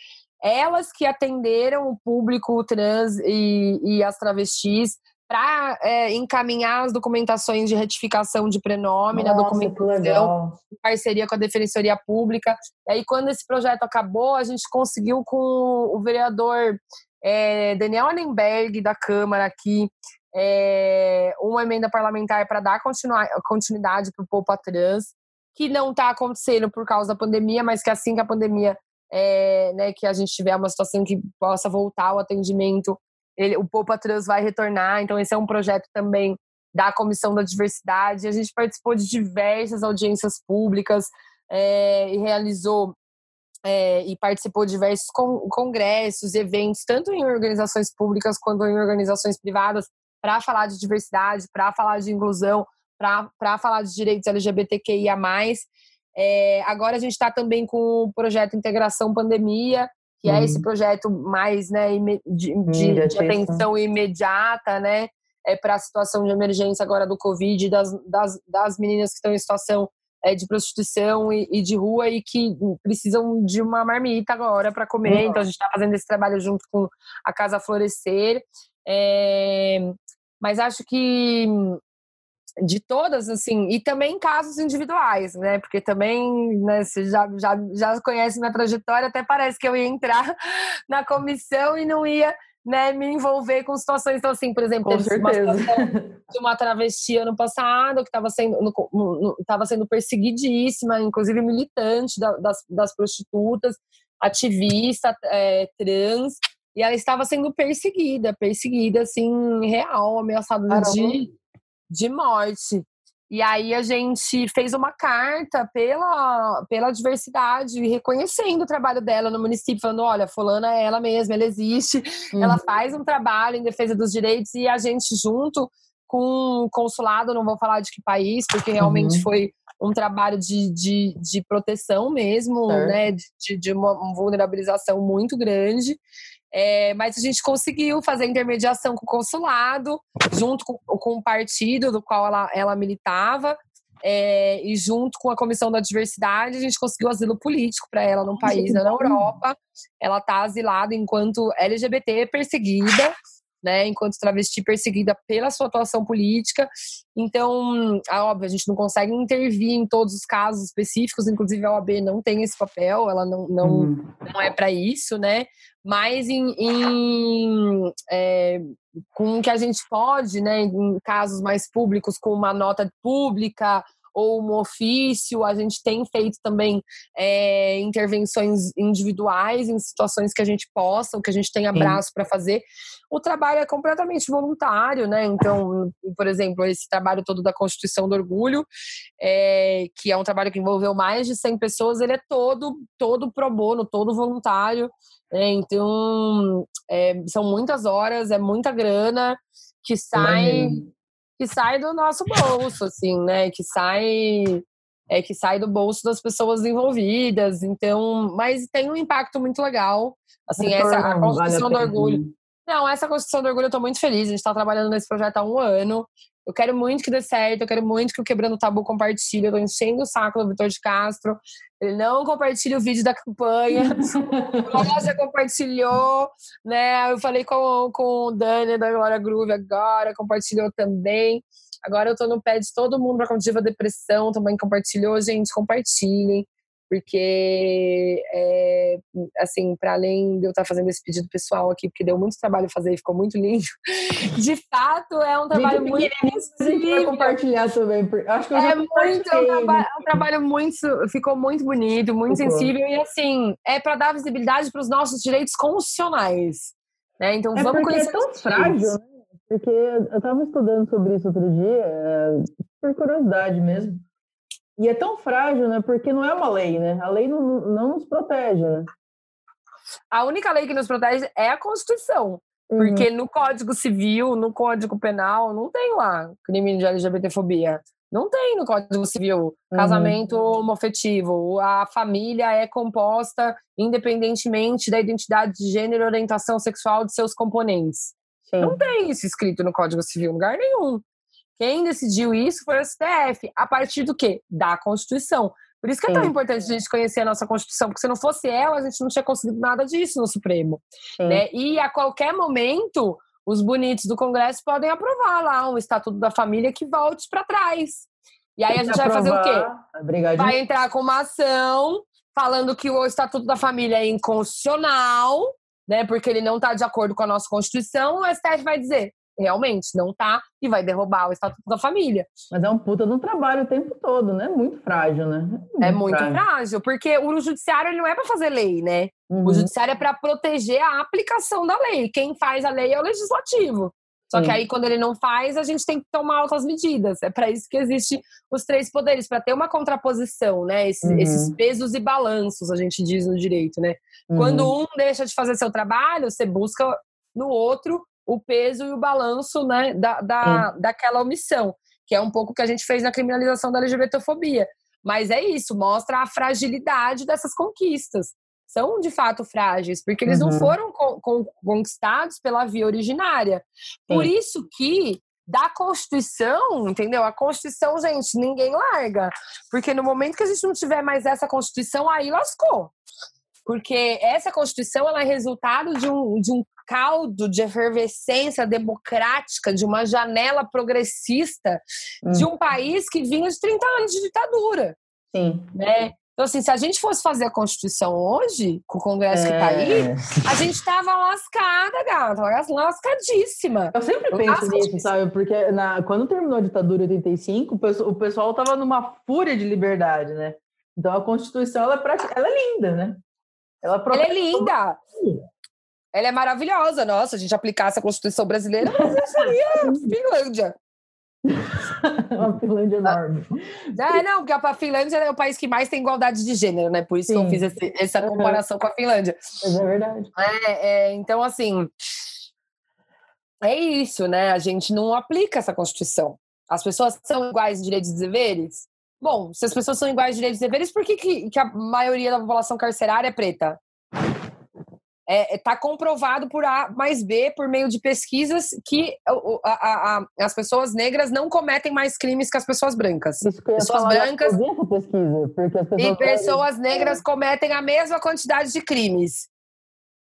elas que atenderam o público trans e, e as travestis para é, encaminhar as documentações de retificação de prenome Nossa, na documentação, em parceria com a Defensoria Pública. E aí, quando esse projeto acabou, a gente conseguiu com o vereador é, Daniel Annenberg, da Câmara aqui, é, uma emenda parlamentar para dar continuidade para o Poupa Trans, que não está acontecendo por causa da pandemia, mas que assim que a pandemia, é, né, que a gente tiver uma situação que possa voltar o atendimento, ele, o Poupa Trans vai retornar. Então, esse é um projeto também da Comissão da Diversidade. A gente participou de diversas audiências públicas é, e realizou é, e participou de diversos congressos, eventos, tanto em organizações públicas quanto em organizações privadas, para falar de diversidade, para falar de inclusão, para falar de direitos LGBTQIA. É, agora a gente está também com o projeto Integração Pandemia, que uhum. é esse uhum. projeto mais né, de, de, de atenção imediata, né? É, para a situação de emergência agora do Covid, das, das, das meninas que estão em situação é, de prostituição e, e, de rua e que precisam de uma marmita agora para comer. Uhum. Então a gente está fazendo esse trabalho junto com a Casa Florescer. É, mas acho que de todas, assim, e também casos individuais, né? Porque também, né, você já, já, já conhece minha trajetória, até parece que eu ia entrar na comissão e não ia né, me envolver com situações. Então, assim, por exemplo, teve uma situação de uma travesti ano passado que estava sendo, no, no, sendo perseguidíssima, inclusive militante da, das, das prostitutas, ativista é, trans, e ela estava sendo perseguida, perseguida, assim, real, ameaçada de, de morte. E aí a gente fez uma carta pela, pela diversidade, reconhecendo o trabalho dela no município, falando, olha, fulana é ela mesma, ela existe, uhum. ela faz um trabalho em defesa dos direitos e a gente junto com o consulado, não vou falar de que país, porque realmente uhum. foi um trabalho de, de, de proteção mesmo, né, de, de uma vulnerabilização muito grande. É, mas a gente conseguiu fazer intermediação com o consulado, junto com, com o partido do qual ela, ela militava, é, e junto com a Comissão da Diversidade, a gente conseguiu asilo político para ela num país na Europa. Ela está asilada enquanto LGBT perseguida, né, enquanto travesti perseguida pela sua atuação política. Então, é óbvio, a gente não consegue intervir em todos os casos específicos, inclusive a OAB não tem esse papel, ela não, não, uhum. não é para isso, né? Mas em, em é, com o que a gente pode, né, em casos mais públicos, com uma nota pública ou um ofício. A gente tem feito também é, intervenções individuais em situações que a gente possa, ou que a gente tenha braço para fazer. O trabalho é completamente voluntário, né? Então, por exemplo, esse trabalho todo da Constituição do Orgulho, é, que é um trabalho que envolveu mais de 100 pessoas, ele é todo, todo pro bono, todo voluntário. Né? Então, é, são muitas horas, é muita grana que sai que sai do nosso bolso, assim, né? Que sai é que sai do bolso das pessoas envolvidas. Então, mas tem um impacto muito legal. Assim, essa a construção vale do orgulho. Não, essa construção do orgulho eu tô muito feliz. A gente está trabalhando nesse projeto há um ano. Eu quero muito que dê certo, eu quero muito que o Quebrando o Tabu compartilhe. Eu tô enchendo o saco do Vitor de Castro. Ele não compartilha o vídeo da campanha. Rosa compartilhou, né? Eu falei com, com o Dani da Glória Groove agora, compartilhou também. Agora eu tô no pé de todo mundo pra Condiva Depressão, também compartilhou. Gente, compartilhem porque é, assim, para além de eu estar tá fazendo esse pedido pessoal aqui, porque deu muito trabalho fazer e ficou muito lindo, de fato é um trabalho muito sensível. compartilhar também, acho que eu é muito é um, traba é um, trabalho muito, ficou muito bonito, muito ficou. sensível e assim é para dar visibilidade para os nossos direitos constitucionais, né? Então é vamos conhecer. É tão frágil, né? Porque eu estava estudando sobre isso outro dia, é, por curiosidade mesmo. E é tão frágil, né? Porque não é uma lei, né? A lei não, não nos protege, né? A única lei que nos protege é a Constituição. Uhum. Porque no Código Civil, no Código Penal, não tem lá crime de LGBTfobia. Não tem no Código Civil uhum. casamento homofetivo. A família é composta independentemente da identidade de gênero e orientação sexual de seus componentes. Sim. Não tem isso escrito no Código Civil em lugar nenhum. Quem decidiu isso foi o STF, a partir do quê? Da Constituição. Por isso que é tão importante a gente conhecer a nossa Constituição, porque se não fosse ela, a gente não tinha conseguido nada disso no Supremo. Né? E a qualquer momento, os bonitos do Congresso podem aprovar lá um Estatuto da Família que volte para trás. E aí a gente vai fazer o quê? Vai entrar com uma ação falando que o Estatuto da Família é inconstitucional, né? Porque ele não está de acordo com a nossa Constituição, o STF vai dizer: realmente não tá e vai derrubar o Estatuto da Família. Mas é um puta de um trabalho o tempo todo, né? Muito frágil, né? Muito é muito frágil. frágil, porque o judiciário ele não é para fazer lei, né? Uhum. O judiciário é para proteger a aplicação da lei. Quem faz a lei é o legislativo. Só Sim. que aí, quando ele não faz, a gente tem que tomar outras medidas. É para isso que existem os três poderes, para ter uma contraposição, né? Esses, uhum. esses, pesos e balanços, a gente diz no direito, né? Uhum. Quando um deixa de fazer seu trabalho, você busca no outro o peso e o balanço né, da, da, daquela omissão, que é um pouco o que a gente fez na criminalização da LGBTfobia. Mas é isso, mostra a fragilidade dessas conquistas são de fato frágeis, porque eles uhum. não foram conquistados pela via originária. Por Sim. isso que da Constituição, entendeu? A Constituição, gente, ninguém larga. Porque no momento que a gente não tiver mais essa Constituição, aí lascou. Porque essa Constituição ela é resultado de um, de um caldo de efervescência democrática, de uma janela progressista hum. de um país que vinha de 30 anos de ditadura. Sim. Né? Então, assim, se a gente fosse fazer a Constituição hoje, com o Congresso é... que tá aí, é. a gente tava lascada, gata, lascadíssima. Eu sempre penso nisso, sabe? Porque na, quando terminou a ditadura em 85, o pessoal tava numa fúria de liberdade, né? Então a Constituição, ela é, ela é linda, né? Ela, ela é linda! Ela é maravilhosa. Nossa, a gente aplicasse a Constituição brasileira, mas seria Finlândia. uma Finlândia enorme. É, não, porque a Finlândia é o país que mais tem igualdade de gênero, né? Por isso Sim. que eu fiz esse, essa comparação uhum. com a Finlândia. Mas é verdade. É, é, então, assim, é isso, né? A gente não aplica essa Constituição. As pessoas são iguais em direitos e deveres? Bom, se as pessoas são iguais em direitos e deveres, por que, que, que a maioria da população carcerária é preta? está é, é tá comprovado por A mais B, por meio de pesquisas, que a, a, a, as pessoas negras não cometem mais crimes que as pessoas brancas. pessoas brancas pesquisa, pessoas e pessoas negras é. cometem a mesma quantidade de crimes.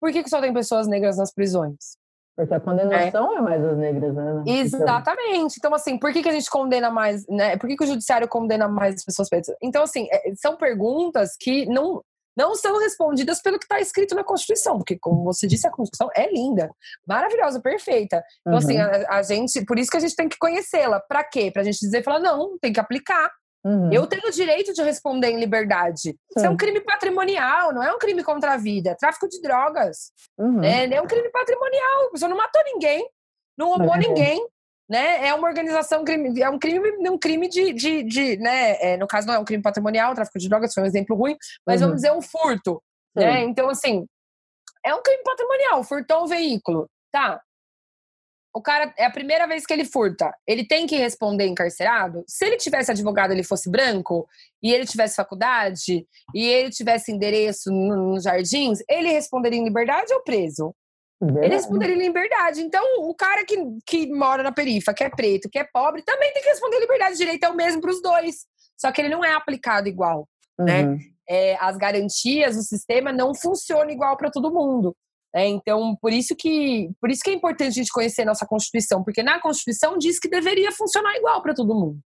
Por que, que só tem pessoas negras nas prisões? Porque a condenação é, é mais as negras, né? Exatamente. Então, assim, por que, que a gente condena mais, né? Por que, que o judiciário condena mais as pessoas pretas? Então, assim, são perguntas que não, não são respondidas pelo que está escrito na Constituição, porque, como você disse, a Constituição é linda, maravilhosa, perfeita. Então, assim, uhum. assim, a, a, gente, por isso que a gente tem que conhecê-la. Para quê? Para a gente dizer, falar, não, tem que aplicar. Uhum. Eu tenho o direito de responder em liberdade. Isso é um crime patrimonial, não é um crime contra a vida. É tráfico de drogas. Uhum. É, é um crime patrimonial. A pessoa não matou ninguém, não roubou ninguém né? É uma organização crime, é um crime, um crime de, de, de né? É, no caso não é um crime patrimonial, tráfico de drogas foi um exemplo ruim, mas uhum. vamos dizer um furto, Sim. né? Então assim, é um crime patrimonial, furtou um veículo, tá? O cara é a primeira vez que ele furta, ele tem que responder encarcerado. Se ele tivesse advogado, ele fosse branco e ele tivesse faculdade e ele tivesse endereço nos jardins, ele responderia em liberdade ou preso? Verdade. Ele responderia em liberdade. Então, o cara que, que mora na perifa, que é preto, que é pobre, também tem que responder em liberdade. O direito é o mesmo para os dois. Só que ele não é aplicado igual. Né? Uhum. Né? É, as garantias, o sistema não funciona igual para todo mundo. É, então, por isso, que, por isso que é importante a gente conhecer a nossa Constituição, porque na Constituição diz que deveria funcionar igual para todo mundo.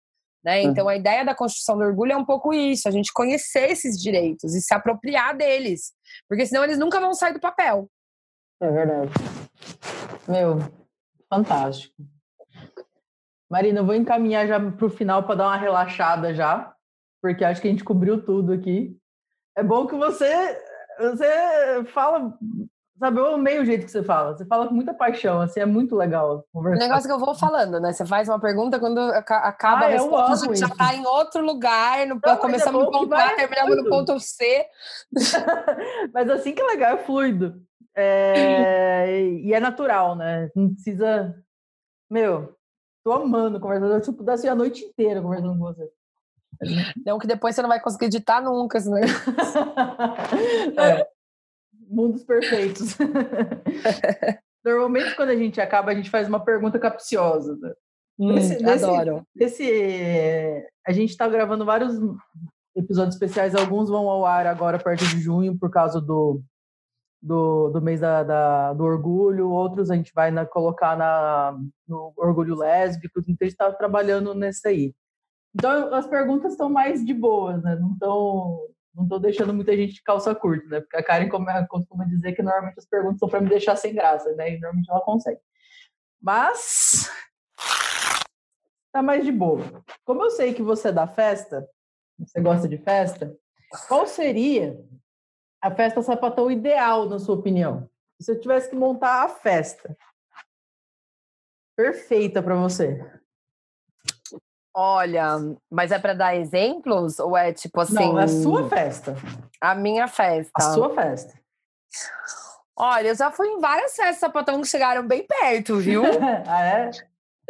Né? Uhum. Então, a ideia da Constituição do Orgulho é um pouco isso, a gente conhecer esses direitos e se apropriar deles, porque senão eles nunca vão sair do papel. É verdade. Meu, fantástico. Marina, eu vou encaminhar já para o final para dar uma relaxada já, porque acho que a gente cobriu tudo aqui. É bom que você você fala, sabe, eu amei o jeito que você fala. Você fala com muita paixão, assim, é muito legal conversar. O negócio que eu vou falando, né? Você faz uma pergunta, quando acaba ah, a resposta, já está em outro lugar, no, Não, começamos é no ponto A, terminamos no ponto C. mas assim que é legal, é fluido. É, e é natural, né? Não precisa. Meu, tô amando conversar. Eu tipo, pudesse a noite inteira conversando com você. Não, que depois você não vai conseguir editar nunca, né? é. Mundos perfeitos. Normalmente, quando a gente acaba, a gente faz uma pergunta capciosa. Né? Hum, nesse, adoro. Nesse, a gente está gravando vários episódios especiais, alguns vão ao ar agora a partir de junho, por causa do, do, do mês da, da, do orgulho, outros a gente vai na, colocar na, no orgulho lésbico, então a gente está trabalhando nesse aí. Então as perguntas estão mais de boas, né? Não estão não tô deixando muita gente de calça curta, né? Porque a Karen costuma dizer que normalmente as perguntas são para me deixar sem graça, né? E normalmente ela consegue. Mas tá mais de boa. Como eu sei que você é da festa, você gosta de festa, qual seria a festa sapatão ideal, na sua opinião? Se eu tivesse que montar a festa perfeita para você. Olha, mas é para dar exemplos ou é tipo assim? Não, é a sua festa. A minha festa. A sua festa. Olha, eu já fui em várias festas sapatão que chegaram bem perto, viu? ah, é?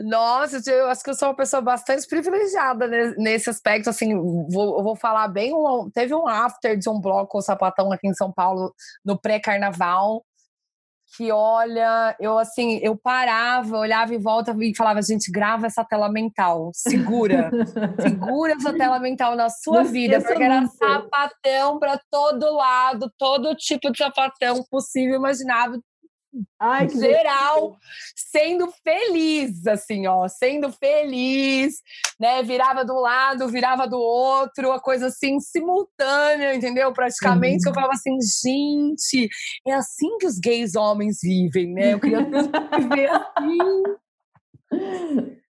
Nossa, eu acho que eu sou uma pessoa bastante privilegiada nesse aspecto. Assim, vou, eu vou falar bem. Teve um after de um bloco o sapatão aqui em São Paulo no pré-carnaval que olha, eu assim, eu parava, olhava em volta e falava, gente, grava essa tela mental, segura, segura essa tela mental na sua Não vida, porque era sapatão para todo lado, todo tipo de sapatão possível, imaginável, Ai, geral, sendo feliz, assim, ó, sendo feliz, né? Virava do lado, virava do outro, a coisa assim, simultânea, entendeu? Praticamente, uhum. eu falava assim, gente, é assim que os gays homens vivem, né? Eu queria viver assim.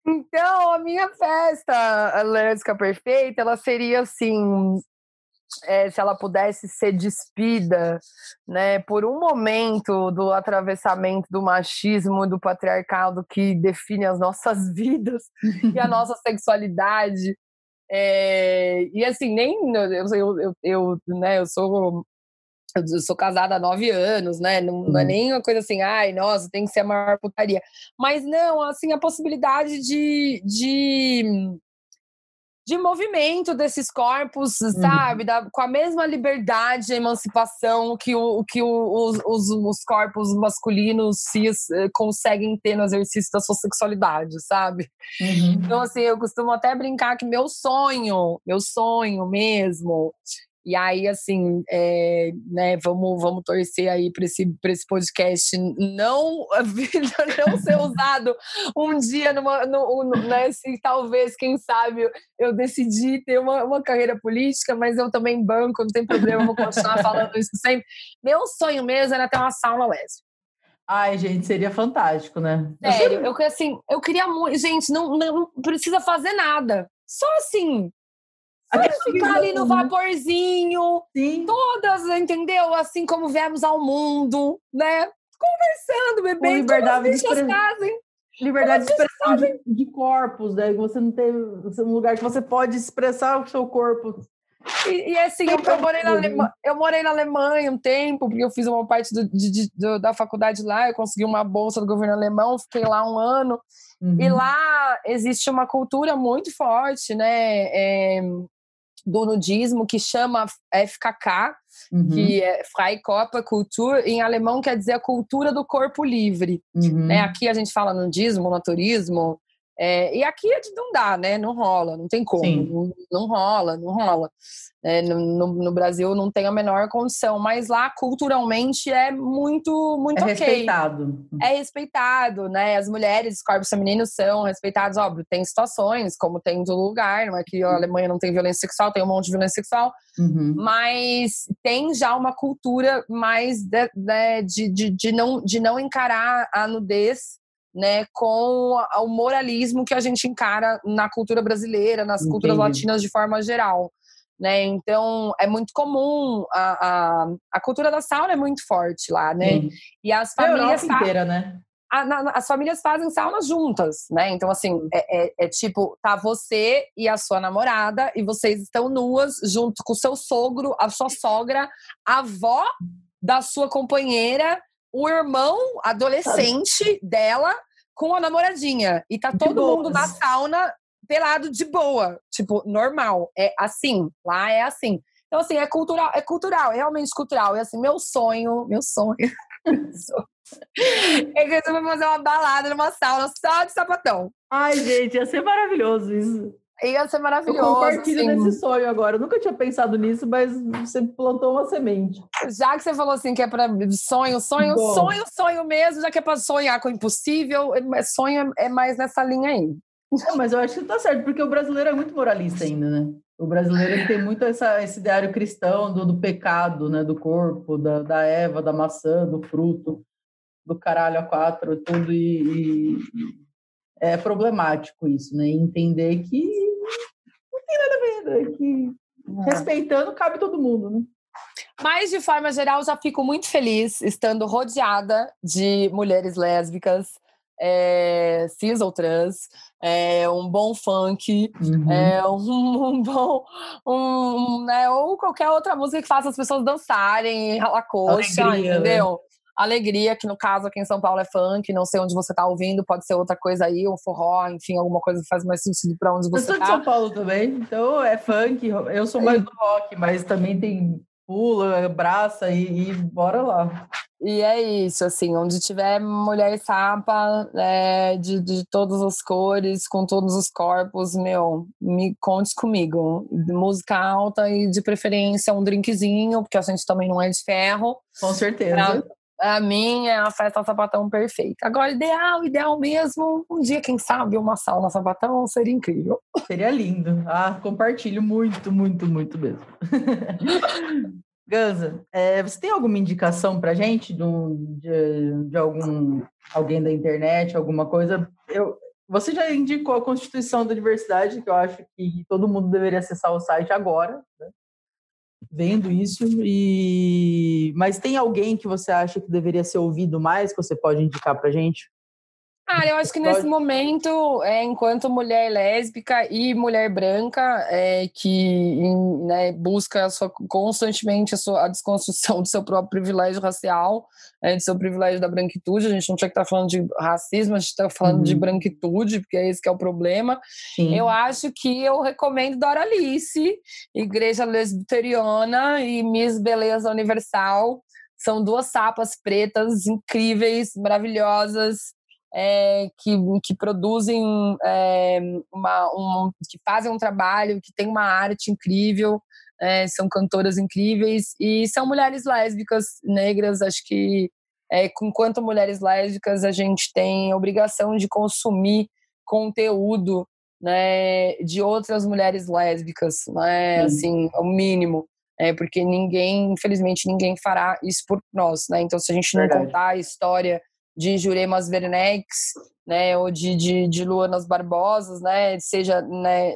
Então, a minha festa lésbica perfeita, ela seria assim, é, se ela pudesse ser despida, né, por um momento do atravessamento do machismo e do patriarcado que define as nossas vidas e a nossa sexualidade. É, e assim, nem eu, eu, eu, eu, né, eu sou eu sou casada há nove anos, né? Não, não, é uhum. nem uma coisa assim, ai, nossa, tem que ser a maior putaria. Mas não, assim, a possibilidade de, de de movimento desses corpos, uhum. sabe? Da, com a mesma liberdade e emancipação que, o, que o, os, os, os, corpos masculinos cis eh, conseguem ter no exercício da sua sexualidade, sabe? Uhum. Então, assim, eu costumo até brincar que meu sonho, meu sonho mesmo, e aí, assim, é, né, vamos, vamos torcer aí para esse, esse podcast não, não ser usado um dia numa, no, no, né, se talvez, quem sabe, eu decidi ter uma, uma carreira política, mas eu também banco, não tem problema, vou continuar falando isso sempre. Meu sonho mesmo era ter uma sauna lésbica. Ai, gente, seria fantástico, né? Sério, eu, assim, eu queria muito. Gente, não, não precisa fazer nada. Só assim, ficar ali no vaporzinho, Sim. todas, entendeu? Assim como viemos ao mundo, né? Conversando, bebendo, liberdade de expressão. Liberdade de expressão de, de, corpos, né? Você não tem um lugar que você pode expressar o seu corpo. E, e assim, eu, eu, morei na Alemanha, eu morei na Alemanha um tempo, porque eu fiz uma parte do, de, de, da faculdade lá, eu consegui uma bolsa do governo alemão, fiquei lá um ano. Uhum. E lá existe uma cultura muito forte, né? É, do nudismo que chama FKK, uhum. que é Freikörperkultur, em alemão quer dizer a cultura do corpo livre. Uhum. Né? Aqui a gente fala nudismo, naturismo, é, e aqui não dá, né? Não rola, não tem como. Não, não, rola, não rola. É, no, no, Brasil não tem a menor condição, mas lá culturalmente é muito, muito é respeitado. É respeitado, né? As mulheres, os corpos femininos são respeitados, óbvio, tem situações, como tem em todo lugar, não é que a Alemanha não tem violência sexual, tem um monte de violência sexual, uhum. mas tem já uma cultura mais de, de, de, de, não, de não encarar a nudez né, com o moralismo que a gente encara na cultura brasileira, nas Entendi. culturas latinas de forma geral. Né? Então, é muito comum, a, a, a cultura da sauna é muito forte lá, né? Sim. E as famílias... A inteira, né? A, na, as famílias fazem sauna juntas, né? Então, assim, é, é, é, tipo, tá você e a sua namorada, e vocês estão nuas junto com o seu sogro, a sua sogra, a avó da sua companheira o irmão adolescente dela com a namoradinha. E tá todo mundo na sauna pelado de boa. Tipo, normal. É assim. Lá é assim. Então, assim, é cultural, é cultural, é realmente cultural. E assim, meu sonho, meu sonho. é que você vai fazer uma balada numa sauna só de sapatão. Ai, gente, ia ser maravilhoso isso. Ia ser maravilhoso. Eu compartilho assim. desse sonho agora. Eu nunca tinha pensado nisso, mas você plantou uma semente. Já que você falou assim que é para sonho, sonho, Bom. sonho, sonho mesmo, já que é para sonhar com o impossível, é, sonho é mais nessa linha aí. É, mas eu acho que tá certo, porque o brasileiro é muito moralista ainda, né? O brasileiro tem muito essa, esse ideário cristão do, do pecado, né? Do corpo, da, da Eva, da maçã, do fruto. do caralho a quatro, tudo, e, e é problemático isso, né? Entender que não tem nada a ver, né? que é. respeitando cabe todo mundo, né? Mas, de forma geral, já fico muito feliz estando rodeada de mulheres lésbicas, é, cis ou trans, é, um bom funk, uhum. é, um, um, bom. Um, né, ou qualquer outra música que faça as pessoas dançarem, ralar coxa, Alegria, né? entendeu? Né? Alegria, que no caso aqui em São Paulo é funk, não sei onde você tá ouvindo, pode ser outra coisa aí, um forró, enfim, alguma coisa que faz mais sentido para onde você tá. Eu sou tá. de São Paulo também, então é funk, eu sou mais do rock, mas também tem pula, abraça e, e bora lá. E é isso, assim, onde tiver mulher sapa, é, de, de todas as cores, com todos os corpos, meu, me conte comigo. Música alta e de preferência um drinkzinho, porque a gente também não é de ferro. Com certeza. Pra, mim é a festa sapatão perfeita. Agora, ideal, ideal mesmo, um dia, quem sabe, uma sauna sapatão seria incrível. Seria lindo. Ah, compartilho muito, muito, muito mesmo. Ganza, é, você tem alguma indicação para gente de, de, de, algum alguém da internet, alguma coisa? Eu, você já indicou a Constituição da Diversidade, que eu acho que todo mundo deveria acessar o site agora, né? Vendo isso. E mas tem alguém que você acha que deveria ser ouvido mais que você pode indicar para gente? Cara, eu acho que nesse momento, é, enquanto mulher lésbica e mulher branca, é, que né, busca sua, constantemente a, sua, a desconstrução do seu próprio privilégio racial, é, do seu privilégio da branquitude, a gente não tinha que estar tá falando de racismo, a gente está falando uhum. de branquitude, porque é esse que é o problema. Sim. Eu acho que eu recomendo Doralice, Igreja Lesbiteriana e Miss Beleza Universal. São duas sapas pretas incríveis, maravilhosas, é, que, que produzem é, uma, um, que fazem um trabalho, que tem uma arte incrível, é, são cantoras incríveis e são mulheres lésbicas negras. Acho que é, enquanto mulheres lésbicas a gente tem a obrigação de consumir conteúdo né, de outras mulheres lésbicas, né, assim, o mínimo. É, porque ninguém, infelizmente, ninguém fará isso por nós, né? Então, se a gente não Verdade. contar a história de Juremas Werneck, né, ou de, de, de Luanas Barbosas, né, seja né,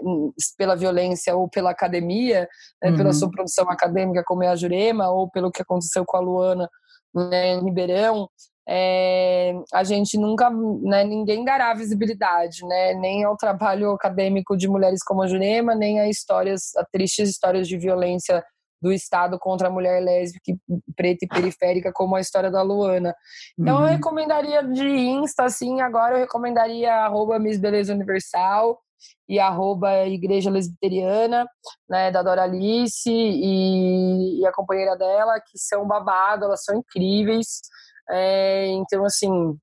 pela violência ou pela academia, né, uhum. pela sua produção acadêmica, como é a Jurema, ou pelo que aconteceu com a Luana né, em Ribeirão, é, a gente nunca, né, ninguém dará visibilidade, né, nem ao trabalho acadêmico de mulheres como a Jurema, nem a histórias, a tristes histórias de violência do Estado contra a mulher lésbica, preta e periférica, como a história da Luana. Então, uhum. eu recomendaria de Insta, assim, agora eu recomendaria arroba Miss Beleza Universal e arroba Igreja Lesbiteriana, né, da Doralice e, e a companheira dela, que são babado, elas são incríveis. É, então, assim,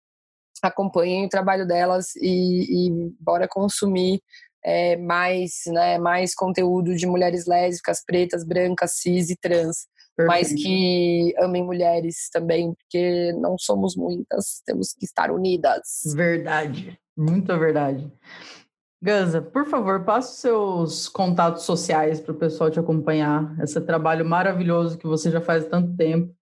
acompanhem o trabalho delas e, e bora consumir é, mais, né, mais conteúdo de mulheres lésbicas, pretas, brancas, cis e trans. Perfeito. Mas que amem mulheres também, porque não somos muitas, temos que estar unidas. Verdade, muita verdade. Ganza, por favor, passe os seus contatos sociais para o pessoal te acompanhar. Esse trabalho maravilhoso que você já faz há tanto tempo.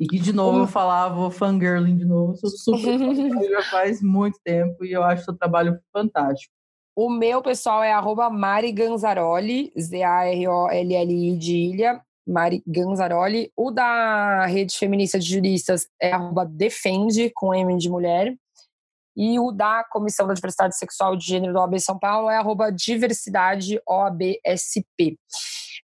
E que, de novo, eu falava, vou fangirling de novo, sou super já faz muito tempo e eu acho seu trabalho fantástico. O meu pessoal é arroba Mari Ganzaroli, Z-A-R-O-L-L-I de ilha, Mari Ganzaroli. O da Rede Feminista de Juristas é arroba Defende, com M de mulher. E o da Comissão da Diversidade Sexual de Gênero do OAB São Paulo é arroba Diversidade OABSP.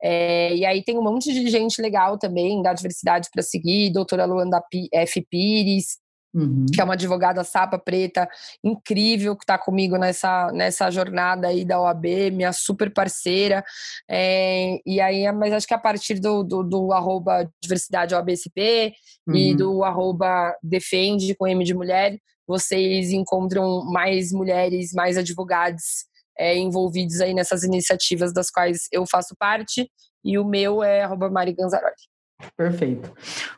É, e aí tem um monte de gente legal também da diversidade para seguir, doutora Luanda F. Pires, Uhum. que é uma advogada sapa preta incrível que está comigo nessa, nessa jornada aí da OAB, minha super parceira. É, e aí, mas acho que a partir do, do, do arroba diversidade OABSP uhum. e do arroba defende com M de mulher, vocês encontram mais mulheres, mais advogados é, envolvidos aí nessas iniciativas das quais eu faço parte. E o meu é arroba Mari Ganzaroli. Perfeito.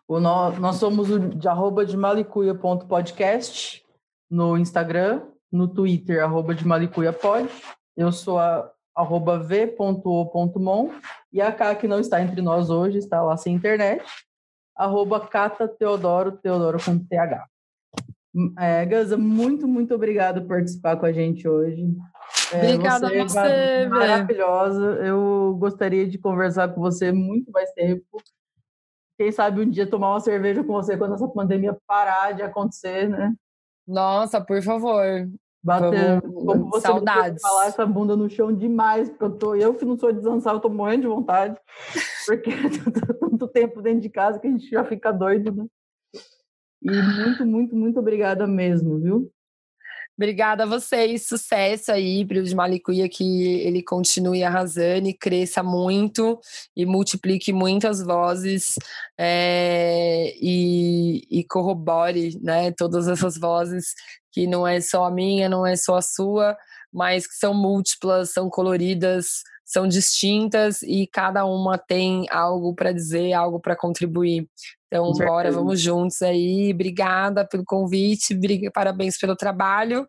O no, nós somos o de arroba de malicuia.podcast no Instagram, no Twitter, arroba de malicuiapod. Eu sou a arroba v.o.mon e a K que não está entre nós hoje, está lá sem internet, arroba Cata Teodoro, Teodoro com TH. É, Gaza, muito, muito obrigado por participar com a gente hoje. É, Obrigada você, a você, é maravilhosa. Eu gostaria de conversar com você muito mais tempo. Quem sabe um dia tomar uma cerveja com você quando essa pandemia parar de acontecer, né? Nossa, por favor. Bater, como você Saudades. falar essa bunda no chão demais, porque eu tô, eu que não sou de dançar, eu tô morrendo de vontade, porque tanto tempo dentro de casa que a gente já fica doido, né? E muito, muito, muito obrigada mesmo, viu? Obrigada a vocês, sucesso aí para o de Malicuia, que ele continue arrasando e cresça muito e multiplique muitas vozes é, e, e, corrobore né, todas essas vozes, que não é só a minha, não é só a sua, mas que são múltiplas, são coloridas, são distintas e cada uma tem algo para dizer, algo para contribuir. Então, bora, vamos juntos aí. Obrigada pelo convite, parabéns pelo trabalho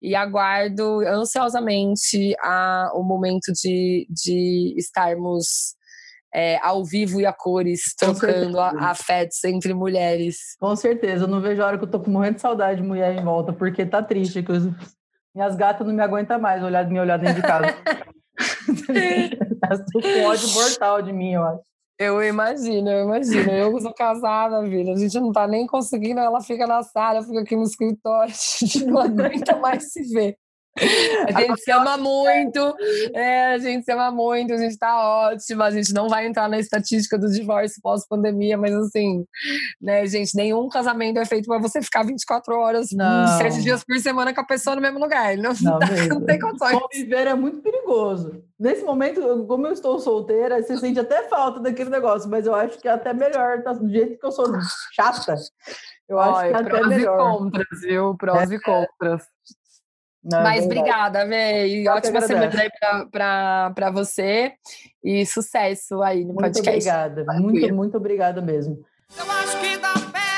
e aguardo ansiosamente a, o momento de, de estarmos é, ao vivo e a cores, trocando afetos entre mulheres. Com certeza, eu não vejo a hora que eu tô morrendo de saudade de mulher em volta, porque tá triste, que os, minhas gatas não me aguentam mais olhar, me olhar dentro de casa. Elas estão com ódio mortal de mim, eu acho. Eu imagino, eu imagino. Eu sou casada, vida. A gente não tá nem conseguindo, ela fica na sala, fica aqui no escritório, a gente não aguenta mais se ver. A gente se ama muito, é, a gente se ama muito, a gente tá ótima, a gente não vai entrar na estatística do divórcio pós-pandemia, mas assim, né, gente, nenhum casamento é feito para você ficar 24 horas, não. 7 dias por semana com a pessoa no mesmo lugar. Não, não, não tem condições. Conviver é muito perigoso. Nesse momento, como eu estou solteira, você sente até falta daquele negócio, mas eu acho que é até melhor, tá, do jeito que eu sou chata. Eu acho Olha, que é até melhor. Prós e contras, viu? Prós é. e contras. Não, é Mas obrigada, Vê. Ótima semana aí para você e sucesso aí no muito podcast. Obrigada, muito, muito obrigada mesmo. Eu acho que dá pé.